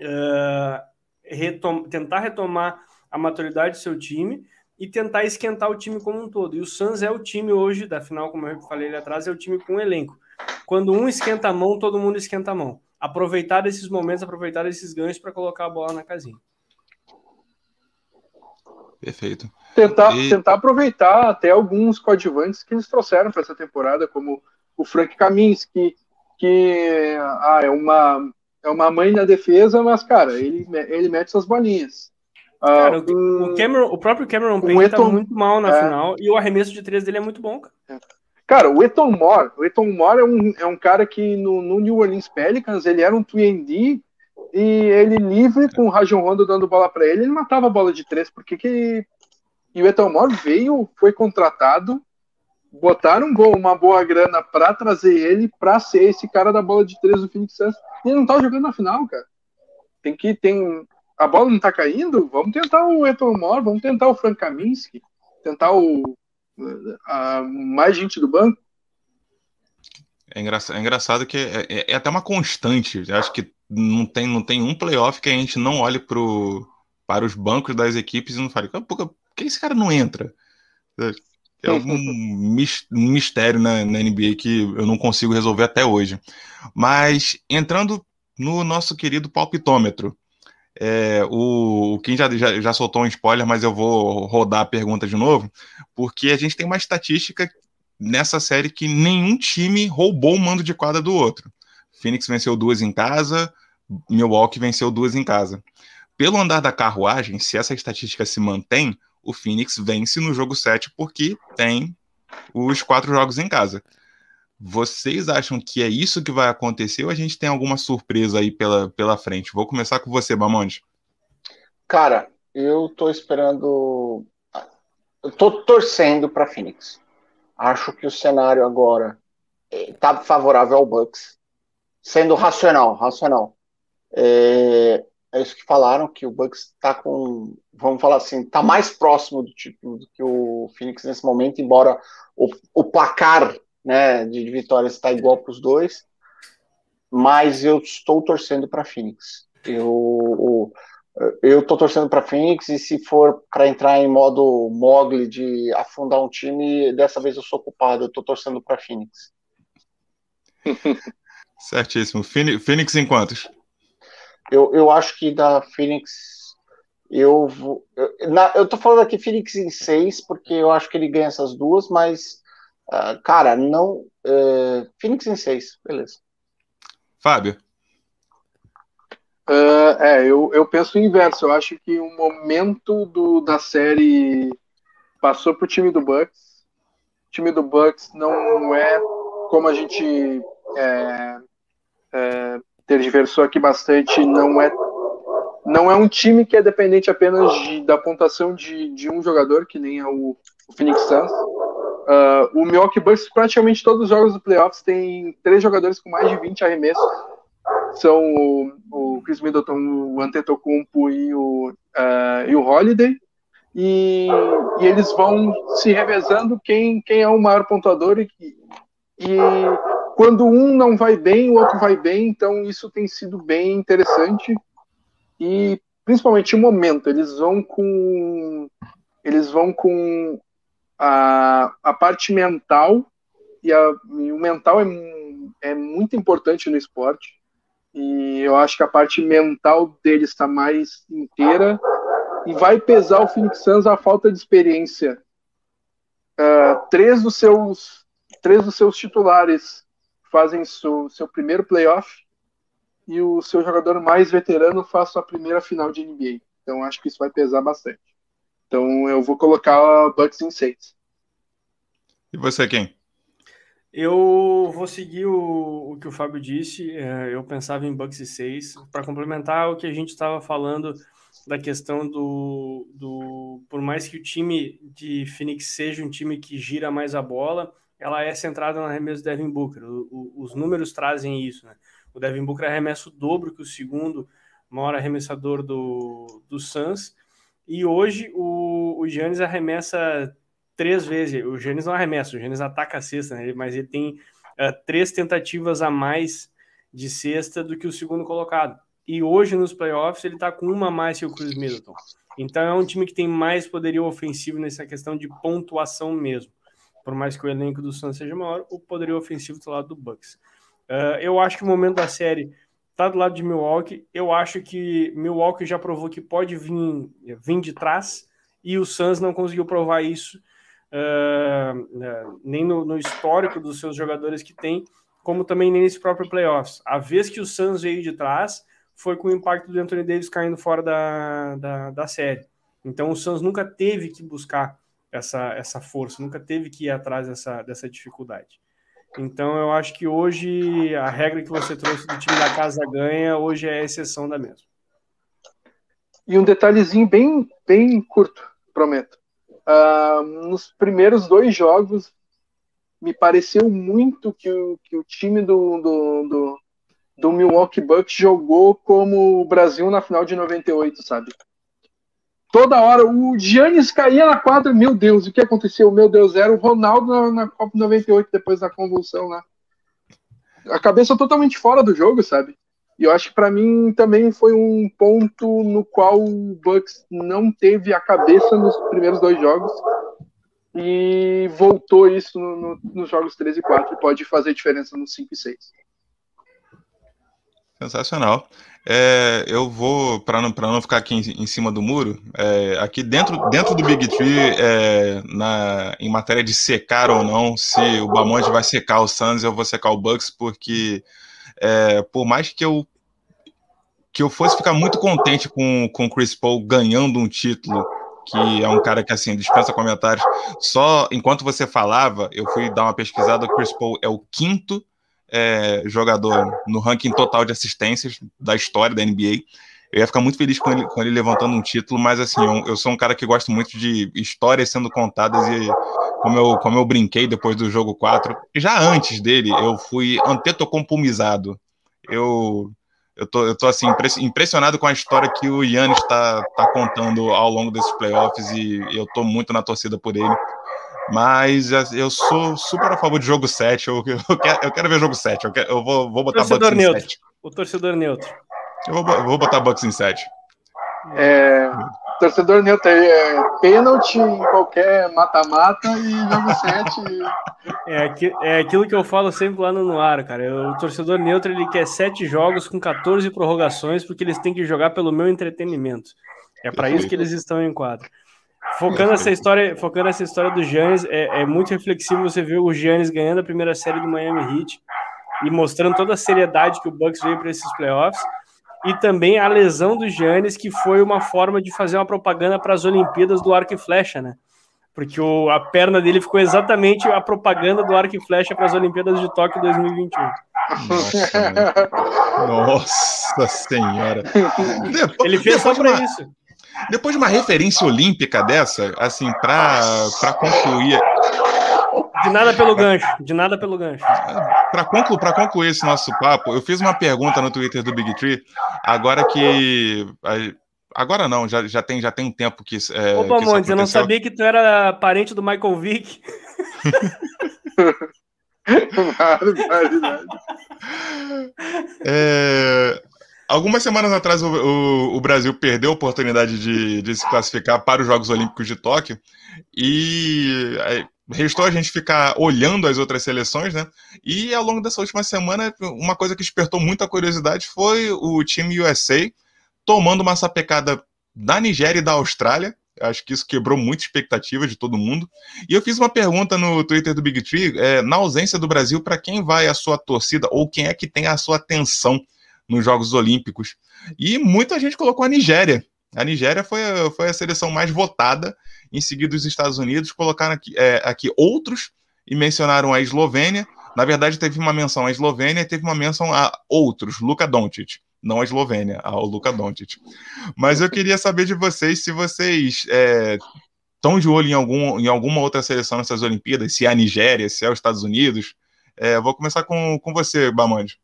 uh, retom tentar retomar a maturidade do seu time e tentar esquentar o time como um todo. E o Suns é o time hoje, da final, como eu falei ali atrás, é o time com elenco. Quando um esquenta a mão, todo mundo esquenta a mão aproveitar desses momentos, aproveitar esses ganhos para colocar a bola na casinha. Perfeito. Tentar, e... tentar aproveitar até alguns coadjuvantes que eles trouxeram para essa temporada, como o Frank Kaminsky, que ah, é, uma, é uma mãe na defesa, mas, cara, ele, ele mete suas bolinhas. Ah, cara, uh, o, o, Cameron, o próprio Cameron Payne tá muito mal na é, final e o arremesso de três dele é muito bom, cara. É. Cara, o Eton Moore, o Eton Moore é um, é um cara que no, no New Orleans Pelicans ele era um 3D e ele livre com o Rajon Rondo dando bola para ele, ele matava a bola de três, porque que e o Eton Moore veio, foi contratado, botaram uma boa grana para trazer ele para ser esse cara da bola de três do Phoenix Suns. E ele não tá jogando na final, cara. Tem que tem a bola não tá caindo, vamos tentar o Eton Moore, vamos tentar o Frank Kaminsky, tentar o a mais gente do banco. É engraçado, é engraçado que é, é, é, até uma constante. Eu acho que não tem, não tem um playoff que a gente não olhe pro, para os bancos das equipes e não fale, por que esse cara não entra? É algum mistério na, na, NBA que eu não consigo resolver até hoje. Mas entrando no nosso querido palpitômetro, é, o, Kim já, já, já, soltou um spoiler, mas eu vou rodar a pergunta de novo, porque a gente tem uma estatística nessa série que nenhum time roubou o mando de quadra do outro. Phoenix venceu duas em casa, Milwaukee venceu duas em casa. Pelo andar da carruagem, se essa estatística se mantém, o Phoenix vence no jogo 7 porque tem os quatro jogos em casa. Vocês acham que é isso que vai acontecer ou a gente tem alguma surpresa aí pela, pela frente? Vou começar com você, Bamonde. Cara, eu tô esperando. Eu tô torcendo para Phoenix. Acho que o cenário agora tá favorável ao Bucks, sendo racional, racional. É, é isso que falaram que o Bucks tá com, vamos falar assim, tá mais próximo do tipo do que o Phoenix nesse momento, embora o, o placar né, de, vitórias está igual para os dois, mas eu estou torcendo para Phoenix. Eu eu estou torcendo para Phoenix e se for para entrar em modo Mogli de afundar um time, dessa vez eu sou culpado. Eu estou torcendo para Phoenix. Certíssimo. Phoenix em quantos? Eu, eu acho que da Phoenix eu vou. Eu, na, eu tô falando aqui Phoenix em seis, porque eu acho que ele ganha essas duas, mas Uh, cara, não. Uh, Phoenix em 6, beleza. Fábio. Uh, é, eu, eu penso o inverso. Eu acho que o momento do, da série passou pro time do Bucks. O time do Bucks não é como a gente é, é, tergiversou aqui bastante, não é não é um time que é dependente apenas de, da pontuação de, de um jogador, que nem é o, o Phoenix Suns. Uh, o Milwaukee Bucks, praticamente todos os jogos do playoffs, tem três jogadores com mais de 20 arremessos. São o, o Chris Middleton, o Antetokounmpo e o, uh, e o Holiday. E, e, eles vão se revezando quem, quem é o maior pontuador e, e quando um não vai bem, o outro vai bem, então isso tem sido bem interessante. E principalmente o momento, eles vão com eles vão com a, a parte mental e, a, e o mental é, é muito importante no esporte. E eu acho que a parte mental deles está mais inteira. E vai pesar o Phoenix Suns a falta de experiência. Uh, três dos seus três dos seus titulares fazem seu, seu primeiro playoff e o seu jogador mais veterano faz sua primeira final de NBA. Então acho que isso vai pesar bastante. Então eu vou colocar Bucks em 6. E você, quem? Eu vou seguir o, o que o Fábio disse. É, eu pensava em Bucks e 6. Para complementar o que a gente estava falando da questão do, do. Por mais que o time de Phoenix seja um time que gira mais a bola, ela é centrada no arremesso do Devin Booker. O, o, os números trazem isso, né? O Devin Booker arremessa o dobro que o segundo maior arremessador do, do Suns. E hoje o, o Giannis arremessa três vezes. O Giannis não arremessa, o Giannis ataca a cesta, né? mas ele tem uh, três tentativas a mais de cesta do que o segundo colocado. E hoje nos playoffs ele está com uma a mais que o Chris Middleton. Então é um time que tem mais poderio ofensivo nessa questão de pontuação mesmo por mais que o elenco do Suns seja maior, o poderio ofensivo do lado do Bucks. Uh, eu acho que o momento da série tá do lado de Milwaukee. Eu acho que Milwaukee já provou que pode vir, vir de trás e o Suns não conseguiu provar isso uh, uh, nem no, no, histórico dos seus jogadores que tem, como também nem nesse próprio playoffs. A vez que o Suns veio de trás foi com o impacto do Anthony Davis caindo fora da, da, da série. Então o Suns nunca teve que buscar essa, essa força, nunca teve que ir atrás dessa, dessa dificuldade. Então eu acho que hoje a regra que você trouxe do time da casa ganha, hoje é a exceção da mesma. E um detalhezinho bem, bem curto, prometo. Uh, nos primeiros dois jogos, me pareceu muito que o, que o time do, do, do, do Milwaukee Bucks jogou como o Brasil na final de 98, sabe? Toda hora. O Giannis caía na quadra, meu Deus, o que aconteceu? Meu Deus, era o Ronaldo na, na Copa 98, depois da convulsão lá. A cabeça totalmente fora do jogo, sabe? E eu acho que para mim também foi um ponto no qual o Bucks não teve a cabeça nos primeiros dois jogos e voltou isso no, no, nos jogos 3 e 4 e pode fazer diferença nos 5 e 6. Sensacional. É, eu vou, para não, não ficar aqui em, em cima do muro, é, aqui dentro, dentro do Big Tree, é, na, em matéria de secar ou não, se o Bamonte vai secar o Suns, eu vou secar o Bucks, porque é, por mais que eu que eu fosse ficar muito contente com o Chris Paul ganhando um título, que é um cara que assim dispensa comentários. Só enquanto você falava, eu fui dar uma pesquisada. O Chris Paul é o quinto é, jogador no ranking total de assistências da história da NBA. Eu ia ficar muito feliz com ele, com ele levantando um título, mas assim, eu, eu, sou um cara que gosto muito de histórias sendo contadas e como eu, como eu brinquei depois do jogo 4, já antes dele, eu fui antetocompumizado. Eu, eu, tô, eu tô assim, impressionado com a história que o Yannis está tá contando ao longo desses playoffs e eu tô muito na torcida por ele. Mas eu sou super a favor de jogo 7. Eu, eu, quero, eu quero ver jogo 7. Eu, quero, eu vou, vou botar torcedor Bucks neutro. em 7. O torcedor neutro. Eu vou, vou botar Bucks em 7. É, torcedor neutro é pênalti em qualquer mata-mata e jogo 7. É, é aquilo que eu falo sempre lá no Noir, cara. O torcedor neutro ele quer 7 jogos com 14 prorrogações porque eles têm que jogar pelo meu entretenimento. É para isso que eles estão em quadro. Focando essa história, focando essa história do Giannis, é, é, muito reflexivo você ver o Giannis ganhando a primeira série do Miami Heat e mostrando toda a seriedade que o Bucks veio para esses playoffs e também a lesão do Giannis, que foi uma forma de fazer uma propaganda para as Olimpíadas do arco e flecha, né? Porque o, a perna dele ficou exatamente a propaganda do arco e flecha para as Olimpíadas de Tóquio 2021. Nossa, Nossa senhora. Depois, Ele fez só pra uma, isso. Depois de uma referência olímpica dessa, assim, para concluir. De nada pelo gancho, de nada pelo gancho. Para conclu concluir esse nosso papo, eu fiz uma pergunta no Twitter do Big Tree, agora que. Agora não, já, já, tem, já tem um tempo que. É, Opa, Montes, eu não sabia que tu era parente do Michael Vick. é, algumas semanas atrás, o, o, o, Brasil perdeu a oportunidade de, de se classificar para os Jogos Olímpicos de Tóquio e restou a gente ficar olhando as outras seleções, né? E ao longo dessa última semana, uma coisa que despertou muita curiosidade foi o time USA tomando uma sapecada da Nigéria e da Austrália. Acho que isso quebrou muita expectativa de todo mundo. E eu fiz uma pergunta no Twitter do Big Tree, é, na ausência do Brasil, para quem vai a sua torcida ou quem é que tem a sua atenção nos Jogos Olímpicos. E muita gente colocou a Nigéria. A Nigéria foi, foi a seleção mais votada, em seguida os Estados Unidos, colocaram aqui, é, aqui outros e mencionaram a Eslovênia. Na verdade, teve uma menção à Eslovênia e teve uma menção a outros, Luka Doncic não a Eslovênia, ao Luka Doncic. Mas eu queria saber de vocês se vocês estão é, de olho em, algum, em alguma outra seleção nessas Olimpíadas, se é a Nigéria, se é os Estados Unidos. É, vou começar com, com você, Bamandi.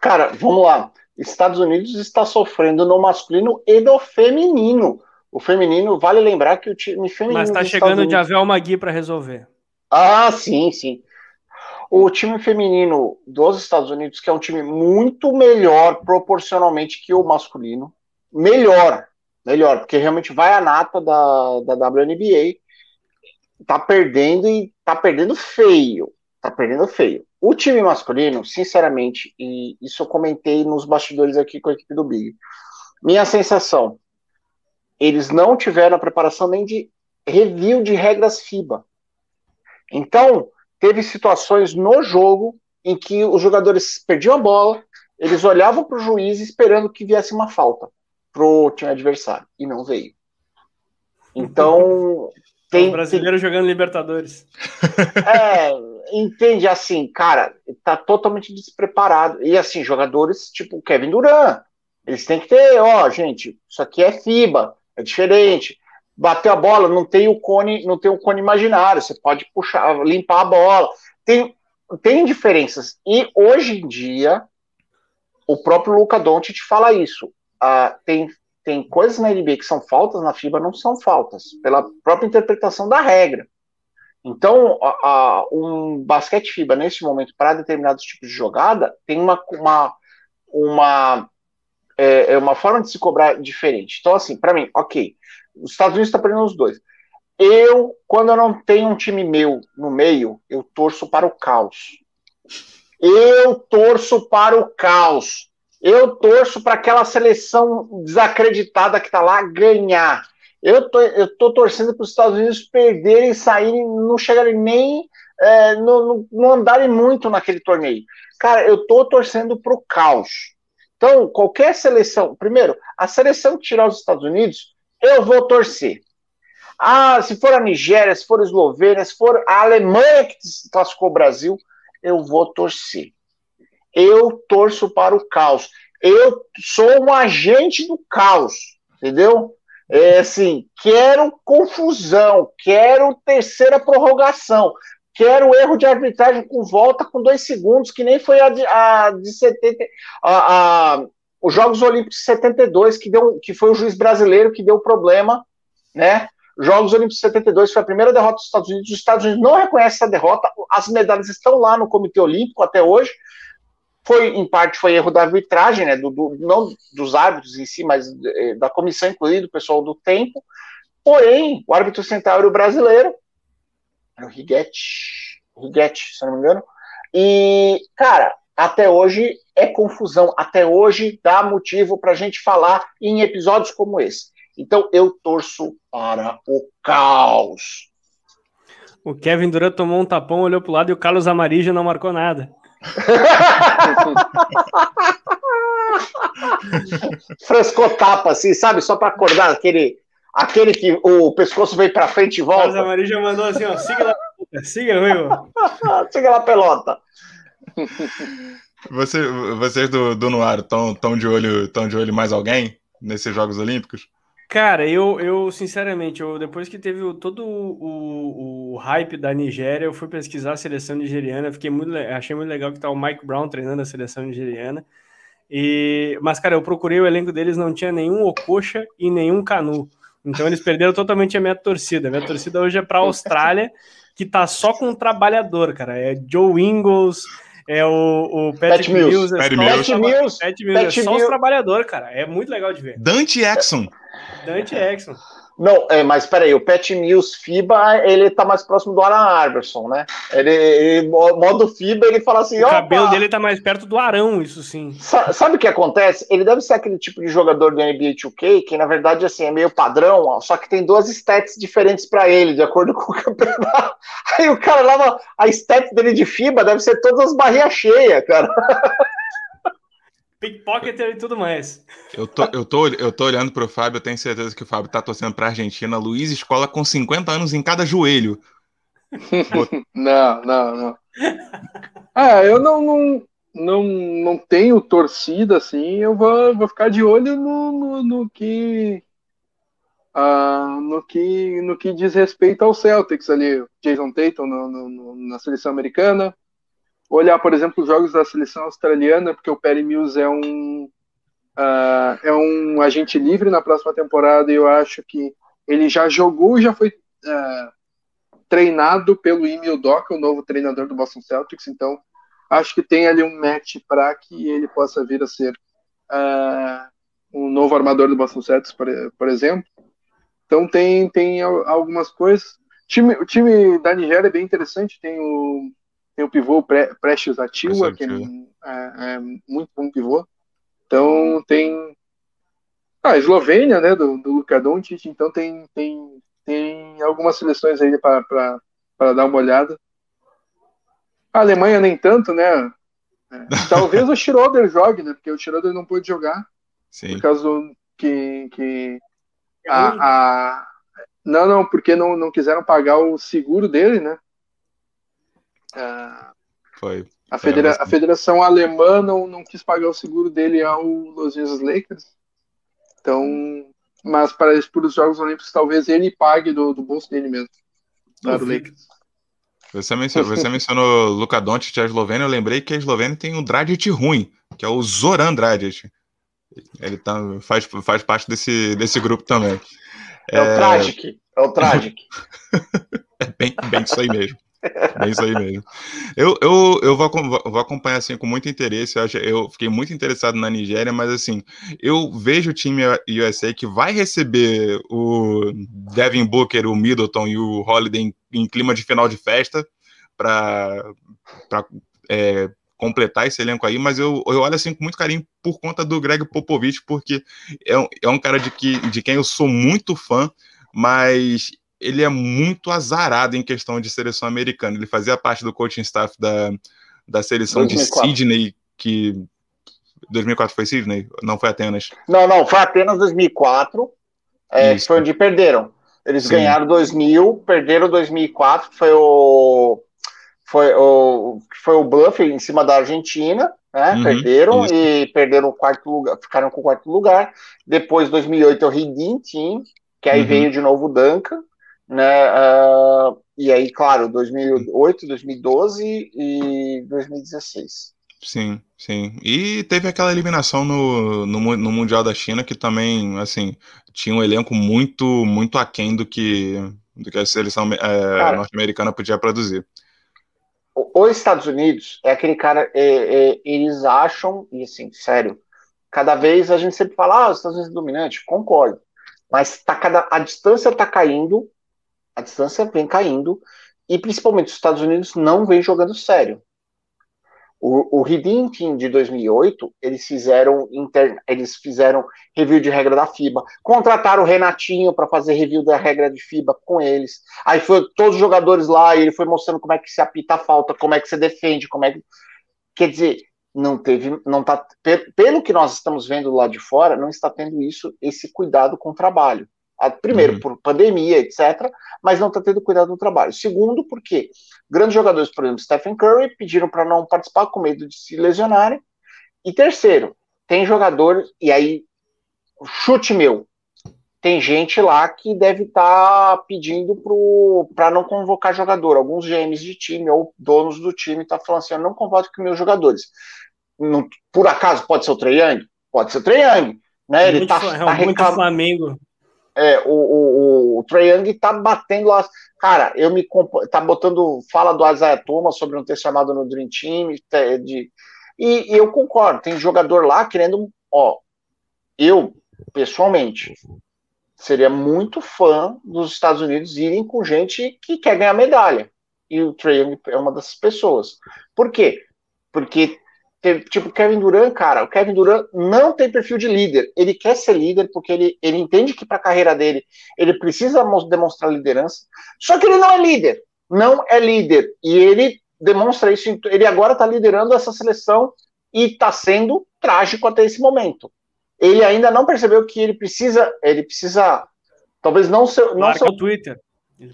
Cara, vamos lá. Estados Unidos está sofrendo no masculino e no feminino. O feminino, vale lembrar que o time feminino. Mas está chegando Unidos... de Avel Magui para resolver. Ah, sim, sim o time feminino dos Estados Unidos, que é um time muito melhor proporcionalmente que o masculino, melhor, melhor, porque realmente vai a nata da, da WNBA, tá perdendo e tá perdendo feio, tá perdendo feio. O time masculino, sinceramente, e isso eu comentei nos bastidores aqui com a equipe do Big, minha sensação, eles não tiveram a preparação nem de review de regras FIBA. Então, teve situações no jogo em que os jogadores perdiam a bola, eles olhavam para o juiz esperando que viesse uma falta pro time adversário e não veio. Então tem o brasileiro tem... jogando Libertadores. É, entende assim, cara, tá totalmente despreparado. E assim, jogadores tipo Kevin Durant, eles têm que ter, ó, gente, isso aqui é FIBA, é diferente bateu a bola, não tem o cone, não tem o cone imaginário, você pode puxar, limpar a bola. Tem, tem diferenças. E hoje em dia, o próprio Luca Doncic fala isso. Ah, tem, tem coisas na NBA que são faltas, na FIBA não são faltas, pela própria interpretação da regra. Então, a, a, um basquete FIBA, nesse momento, para determinados tipos de jogada, tem uma, uma, uma, é, é uma forma de se cobrar diferente. Então, assim, para mim, ok, os Estados Unidos está perdendo os dois. Eu, quando eu não tenho um time meu no meio, eu torço para o caos. Eu torço para o caos. Eu torço para aquela seleção desacreditada que está lá ganhar. Eu tô, eu tô torcendo para os Estados Unidos perderem, saírem, não chegarem nem, é, não, não andarem muito naquele torneio. Cara, eu tô torcendo para o caos. Então, qualquer seleção, primeiro, a seleção que tirar os Estados Unidos, eu vou torcer. Ah, se for a Nigéria, se for a Eslovênia, se for a Alemanha que classificou o Brasil, eu vou torcer. Eu torço para o caos. Eu sou um agente do caos, entendeu? É assim, quero confusão, quero terceira prorrogação, quero erro de arbitragem com volta com dois segundos, que nem foi a de, a de 70, a, a, os Jogos Olímpicos de 72, que, deu, que foi o juiz brasileiro que deu problema, né? Jogos Olímpicos de 72 foi a primeira derrota dos Estados Unidos. Os Estados Unidos não reconhecem essa derrota. As medalhas estão lá no Comitê Olímpico até hoje. Foi, em parte, foi erro da arbitragem, né? Do, do não dos árbitros em si, mas eh, da comissão, incluído o pessoal do tempo. Porém, o árbitro central brasileiro, era o Righetti, Righetti, se não me engano. E, cara, até hoje é confusão, até hoje dá motivo para a gente falar em episódios como esse. Então eu torço para o caos. O Kevin Durant tomou um tapão, olhou para o lado e o Carlos Amarillo não marcou nada. Frescou tapa, assim, sabe? Só para acordar aquele, aquele que o pescoço veio para frente e volta. Carlos Amarillo mandou assim, ó, siga lá, siga, meu. siga lá, pelota. Você, vocês do, do Noir estão tão de olho tão de olho mais alguém nesses Jogos Olímpicos? Cara, eu, eu sinceramente, eu, depois que teve o, todo o, o, hype da Nigéria, eu fui pesquisar a seleção nigeriana, fiquei muito, achei muito legal que tá o Mike Brown treinando a seleção nigeriana. E, mas, cara, eu procurei o elenco deles, não tinha nenhum Ococha e nenhum Canu. Então eles perderam totalmente a minha torcida. Minha torcida hoje é para a Austrália, que tá só com um trabalhador, cara. É Joe Ingles, é o, o Pat, Mills. É Pat Mills. Mills. Pat Mills. É só os trabalhadores, cara. É muito legal de ver. Dante Exxon. Dante Exxon. Não, é, mas peraí, o Pat Mills FIBA, ele tá mais próximo do Alan Iverson, né? Ele, ele, modo FIBA, ele fala assim, O cabelo dele tá mais perto do Arão, isso sim. Sabe o que acontece? Ele deve ser aquele tipo de jogador do NBA 2K, que na verdade, assim, é meio padrão, ó, só que tem duas stats diferentes para ele, de acordo com o campeonato. Aí o cara lá, a stats dele de FIBA deve ser todas as barrinhas cheias, cara. pickpocketer e tudo mais. Eu tô, eu tô, eu tô olhando pro Fábio, eu tenho certeza que o Fábio tá torcendo pra Argentina. Luiz Escola com 50 anos em cada joelho. não, não, não. Ah, eu não, não, não, não tenho torcida assim, eu vou, vou ficar de olho no, no, no que. Uh, no que no que diz respeito ao Celtics ali, Jason Tatum no, no, na seleção americana, olhar, por exemplo, os jogos da seleção australiana, porque o Perry Mills é um uh, é um agente livre na próxima temporada e eu acho que ele já jogou e já foi uh, treinado pelo Emil Doca, o novo treinador do Boston Celtics, então acho que tem ali um match para que ele possa vir a ser uh, um novo armador do Boston Celtics, por, por exemplo. Então tem, tem algumas coisas. Time, o time da Nigéria é bem interessante, tem o tem o pivô Pre, Prestes Ativa, que é, é, é, muito bom pivô. Então tem a Eslovênia, né, do, do Luka Doncic, então tem, tem, tem algumas seleções aí para dar uma olhada. A Alemanha nem tanto, né? É, talvez o Schroeder jogue, né? Porque o Schroeder não pôde jogar. Sim. Por causa do que, que a, a, não, não, porque não, não quiseram pagar o seguro dele, né? Foi. A, federa a federação alemã não, não quis pagar o seguro dele ao Los Angeles Lakers. Então, mas para, para os Jogos Olímpicos, talvez ele pague do, do bolso dele mesmo. Para o Lakers. Você mencionou, você mencionou Luka Doncic e a Eslovênia, eu lembrei que a Eslovênia tem um Dragic ruim, que é o Zoran Dragic. Ele tá, faz, faz parte desse, desse grupo também. É, é o Tragic, é o Tragic. é bem, bem isso aí mesmo. É isso aí mesmo. Eu, eu, eu vou, vou acompanhar assim com muito interesse. Eu, eu fiquei muito interessado na Nigéria, mas assim, eu vejo o time USA que vai receber o Devin Booker, o Middleton e o Holiday em, em clima de final de festa para é, completar esse elenco aí, mas eu, eu olho assim com muito carinho por conta do Greg Popovich, porque é um, é um cara de, que, de quem eu sou muito fã, mas ele é muito azarado em questão de seleção americana. Ele fazia parte do coaching staff da, da seleção 2004. de Sydney, que 2004 foi Sydney? Não foi Atenas? Não, não, foi Atenas 2004, é, foi onde perderam. Eles Sim. ganharam 2000, perderam 2004, foi o foi o foi o bluff em cima da Argentina, né? Uhum, perderam isso. e perderam o quarto lugar, ficaram com o quarto lugar. Depois 2008 é o Redeem Team, que aí uhum. veio de novo o Duncan né? Uh, e aí, claro, 2008, 2012 e 2016. Sim, sim. E teve aquela eliminação no, no, no, Mundial da China que também, assim, tinha um elenco muito, muito aquém do que, do que a seleção é, norte-americana podia produzir. Os Estados Unidos é aquele cara, é, é, eles acham, e assim, sério, cada vez a gente sempre fala, ah, os Estados Unidos é dominante, concordo, mas tá cada, a distância está caindo a distância vem caindo e principalmente os Estados Unidos não vem jogando sério. O, o Redeem Team de 2008, eles fizeram eles fizeram review de regra da FIBA, contrataram o Renatinho para fazer review da regra de FIBA com eles. Aí foi todos os jogadores lá e ele foi mostrando como é que se apita a falta, como é que se defende, como é que quer dizer, não teve, não tá pelo que nós estamos vendo lá de fora, não está tendo isso, esse cuidado com o trabalho. Primeiro, Uhum. por pandemia, etc., mas não está tendo cuidado no trabalho. Segundo, porque grandes jogadores, por exemplo, Stephen Curry, pediram para não participar com medo de se lesionarem. E terceiro, tem jogadores, e aí, chute meu, tem gente lá que deve estar pedindo para não convocar jogador. Alguns GMs de time ou donos do time estão falando assim: eu não convoco meus jogadores. Não- por acaso pode ser o Trae Young? Pode ser o Trae Young. Né? Ele Muito tá, tá é muito reclamando. Flamengo. É, o, o, o, Trae Young tá batendo lá. Cara, eu me tá botando. Fala do Isaiah Thomas sobre não ter chamado no Dream Team. te- De, e, e eu concordo, tem jogador lá querendo. Ó, eu, pessoalmente, seria muito fã dos Estados Unidos irem com gente que quer ganhar medalha. E o Trae Young é uma dessas pessoas. Por quê? Porque, teve- tipo, o Kevin Durant, cara, o Kevin Durant não tem perfil de líder. Ele quer ser líder porque ele, ele entende que para a carreira dele ele precisa demonstrar liderança. Só que ele não é líder. Não é líder. E ele demonstra isso. Ele agora está liderando essa seleção e está sendo trágico até esse momento. Ele ainda não percebeu que ele precisa, ele precisa, talvez não ser, não Marca o Twitter.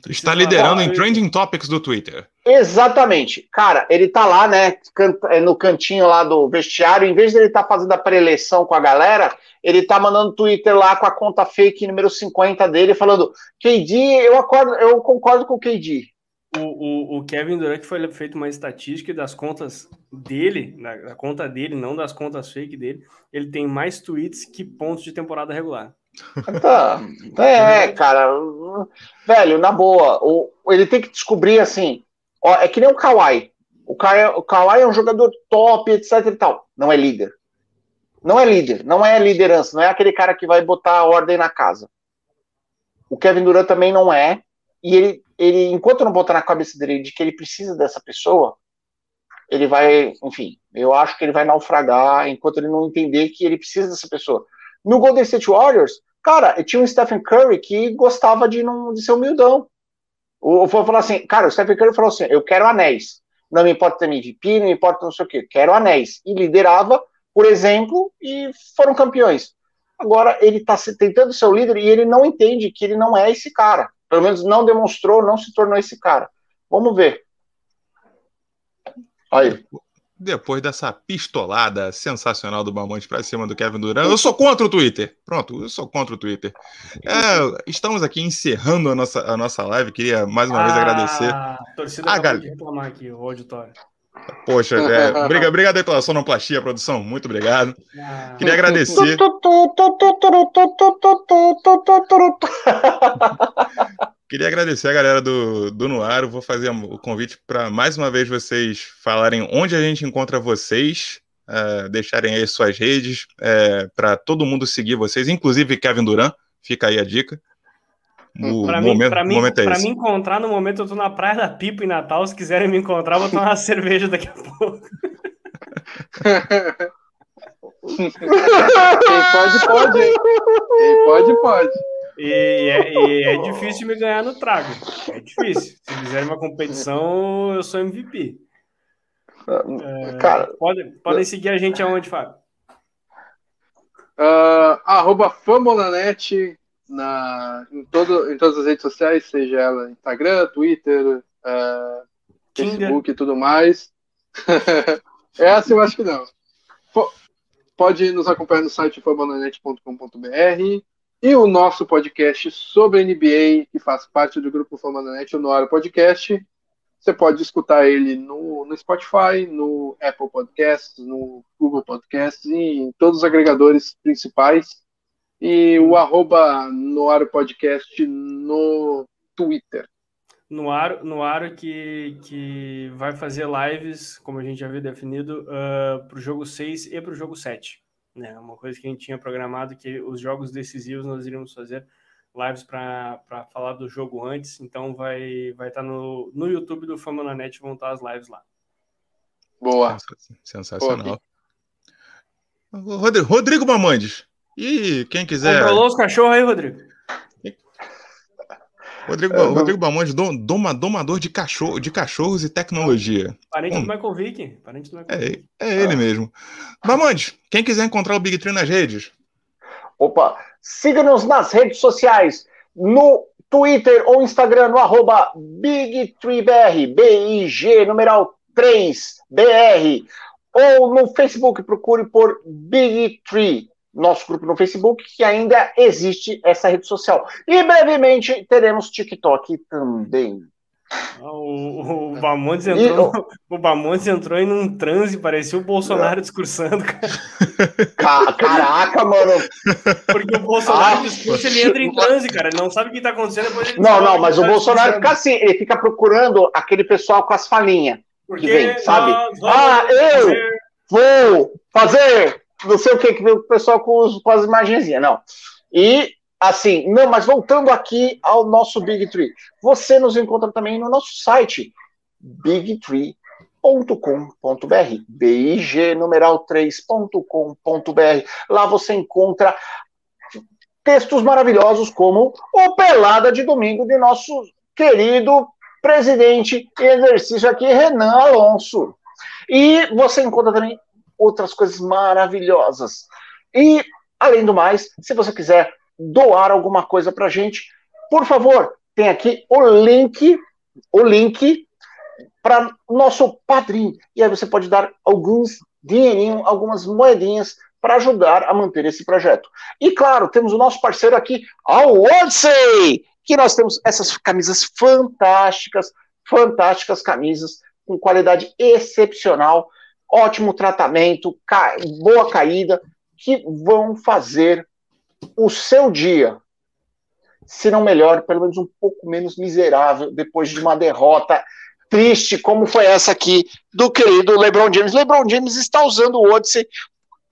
Está liderando em. Trending Topics do Twitter. Exatamente. Cara, ele tá lá, né, é, no cantinho lá do vestiário, em vez de ele estar fazendo a pré-eleição com a galera, ele tá mandando Twitter lá com a conta fake número 50 dele, falando, KD, eu, acordo, eu concordo com o KD. O, o, o Kevin Durant foi feito uma estatística das contas dele, da conta dele, não das contas fake dele, ele tem mais tweets que pontos de temporada regular. Tá. É, cara. Velho, na boa, o, ele tem que descobrir assim. Ó, é que nem o Kawhi. O Kawhi, o Kawhi é um jogador top, etc e tal. Não é líder. Não é líder, não é liderança, não é aquele cara que vai botar a ordem na casa. O Kevin Durant também não é. E ele, ele enquanto não botar na cabeça dele de que ele precisa dessa pessoa, ele vai, enfim, eu acho que ele vai naufragar enquanto ele não entender que ele precisa dessa pessoa. No Golden State Warriors, cara, tinha um Stephen Curry que gostava de, não, de ser humildão. O, foi falar assim, cara, o Stephen Curry falou assim: eu quero anéis. Não me importa ter MVP, não me importa não sei o quê, quero anéis. E liderava, por exemplo, e foram campeões. Agora ele está tentando ser o líder e ele não entende que ele não é esse cara. Pelo menos não demonstrou, não se tornou esse cara. Vamos ver. Aí. Depois dessa pistolada sensacional do Mamante pra cima do Kevin Durant, eu sou contra o Twitter. Pronto, eu sou contra o Twitter. É, estamos aqui encerrando a nossa, a nossa live. Queria mais uma vez agradecer. A torcida Ah, de reclamar aqui, o auditório. Poxa, é, obriga- obrigado aí pela sonoplastia, produção. Muito obrigado. Ah, Queria agradecer. Queria agradecer a galera do, do Nuaro. Vou fazer o convite para mais uma vez vocês falarem onde a gente encontra vocês, eh, deixarem aí suas redes, para todo mundo seguir vocês, inclusive Kevin Durant. Fica aí a dica. O Pra mim, momento, pra mim, momento é me encontrar no momento, eu tô na Praia da Pipa em Natal. Se quiserem me encontrar, eu vou tomar uma cerveja daqui a pouco. Quem pode, pode. hein? Quem pode, pode. E é, e é difícil de me ganhar no trago. É difícil. Se quiserem uma competição, eu sou MVP. Cara, Podem, podem seguir a gente aonde, Fábio? Ah, arroba Famolanet na, em, todo, em todas as redes sociais, seja ela Instagram, Twitter, ah, Tinder. Facebook e tudo mais. Essa eu acho que não. Po- Pode nos acompanhar no site famolanet.com.br e o nosso podcast sobre NBA, que faz parte do grupo Famolanet, o Noaro Podcast. Você pode escutar ele no, no Spotify, no Apple Podcasts, no Google Podcasts e em todos os agregadores principais. E o arroba Noaro Podcast no Twitter. No Aro, que, que vai fazer lives, como a gente já havia definido, para o jogo 6 e para o jogo 7. Né? Uma coisa que a gente tinha programado, que os jogos decisivos nós iríamos fazer lives para falar do jogo antes, então vai vai estar no, no YouTube do Fama na Net, vão estar as lives lá. Boa. Sensacional. Rodrigo, Rodrigo Mamandes. E quem quiser. Controlou os cachorros aí, Rodrigo? Rodrigo, não- Rodrigo dom- doma- domador de, cachorro, de cachorros e tecnologia. Parente Hum. do Michael Vick. Parente do Michael É, Vick. é ele mesmo. Bamondes, quem quiser encontrar o Big Tree nas redes, Opa, siga-nos nas redes sociais, no Twitter ou Instagram no arroba BigTreeBR, B-I-G, numeral 3BR, ou no Facebook, procure por Big Tree, nosso grupo no Facebook, que ainda existe essa rede social. E brevemente teremos TikTok também. Ah, o, o Bamontes entrou, e, o Bamontes entrou em um transe, parecia o Bolsonaro discursando. Caraca, mano. Porque o Bolsonaro ah, discursa, ele entra em transe, cara. Ele não sabe o que tá acontecendo. Depois não, não, mas o tá Bolsonaro fica assim, ele fica procurando aquele pessoal com as falinhas. Porque que vem, sabe? Ah, eu vou fazer não sei o que, que vem o pessoal com, os, com as imagenzinhas, não. E assim, não, mas voltando aqui ao nosso Big Tree, você nos encontra também no nosso site, bigtree.com.br, BIG numeral 3.com.br. Lá você encontra textos maravilhosos como o Pelada de Domingo de nosso querido presidente exercício aqui, Renan Alonso. E você encontra também outras coisas maravilhosas. E, além do mais, se você quiser doar alguma coisa para gente, por favor, tem aqui o link, o link para nosso padrinho. E aí você pode dar alguns dinheirinho, algumas moedinhas para ajudar a manter esse projeto. E claro, temos o nosso parceiro aqui, a Odyssey, que nós temos essas camisas fantásticas, fantásticas camisas com qualidade excepcional, ótimo tratamento, ca... boa caída, que vão fazer o seu dia, se não melhor, pelo menos um pouco menos miserável depois de uma derrota triste como foi essa aqui do querido LeBron James. LeBron James está usando o Odyssey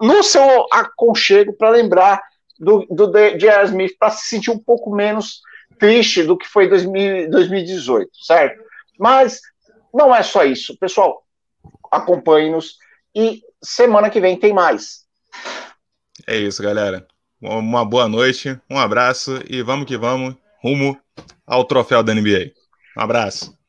no seu aconchego para lembrar do, do J.R. Smith, para se sentir um pouco menos triste do que foi 2000, 2018, certo? Mas não é só isso. Pessoal, acompanhe-nos e semana que vem tem mais. É isso, galera. Uma boa noite, um abraço e vamos que vamos rumo ao troféu da NBA. Um abraço.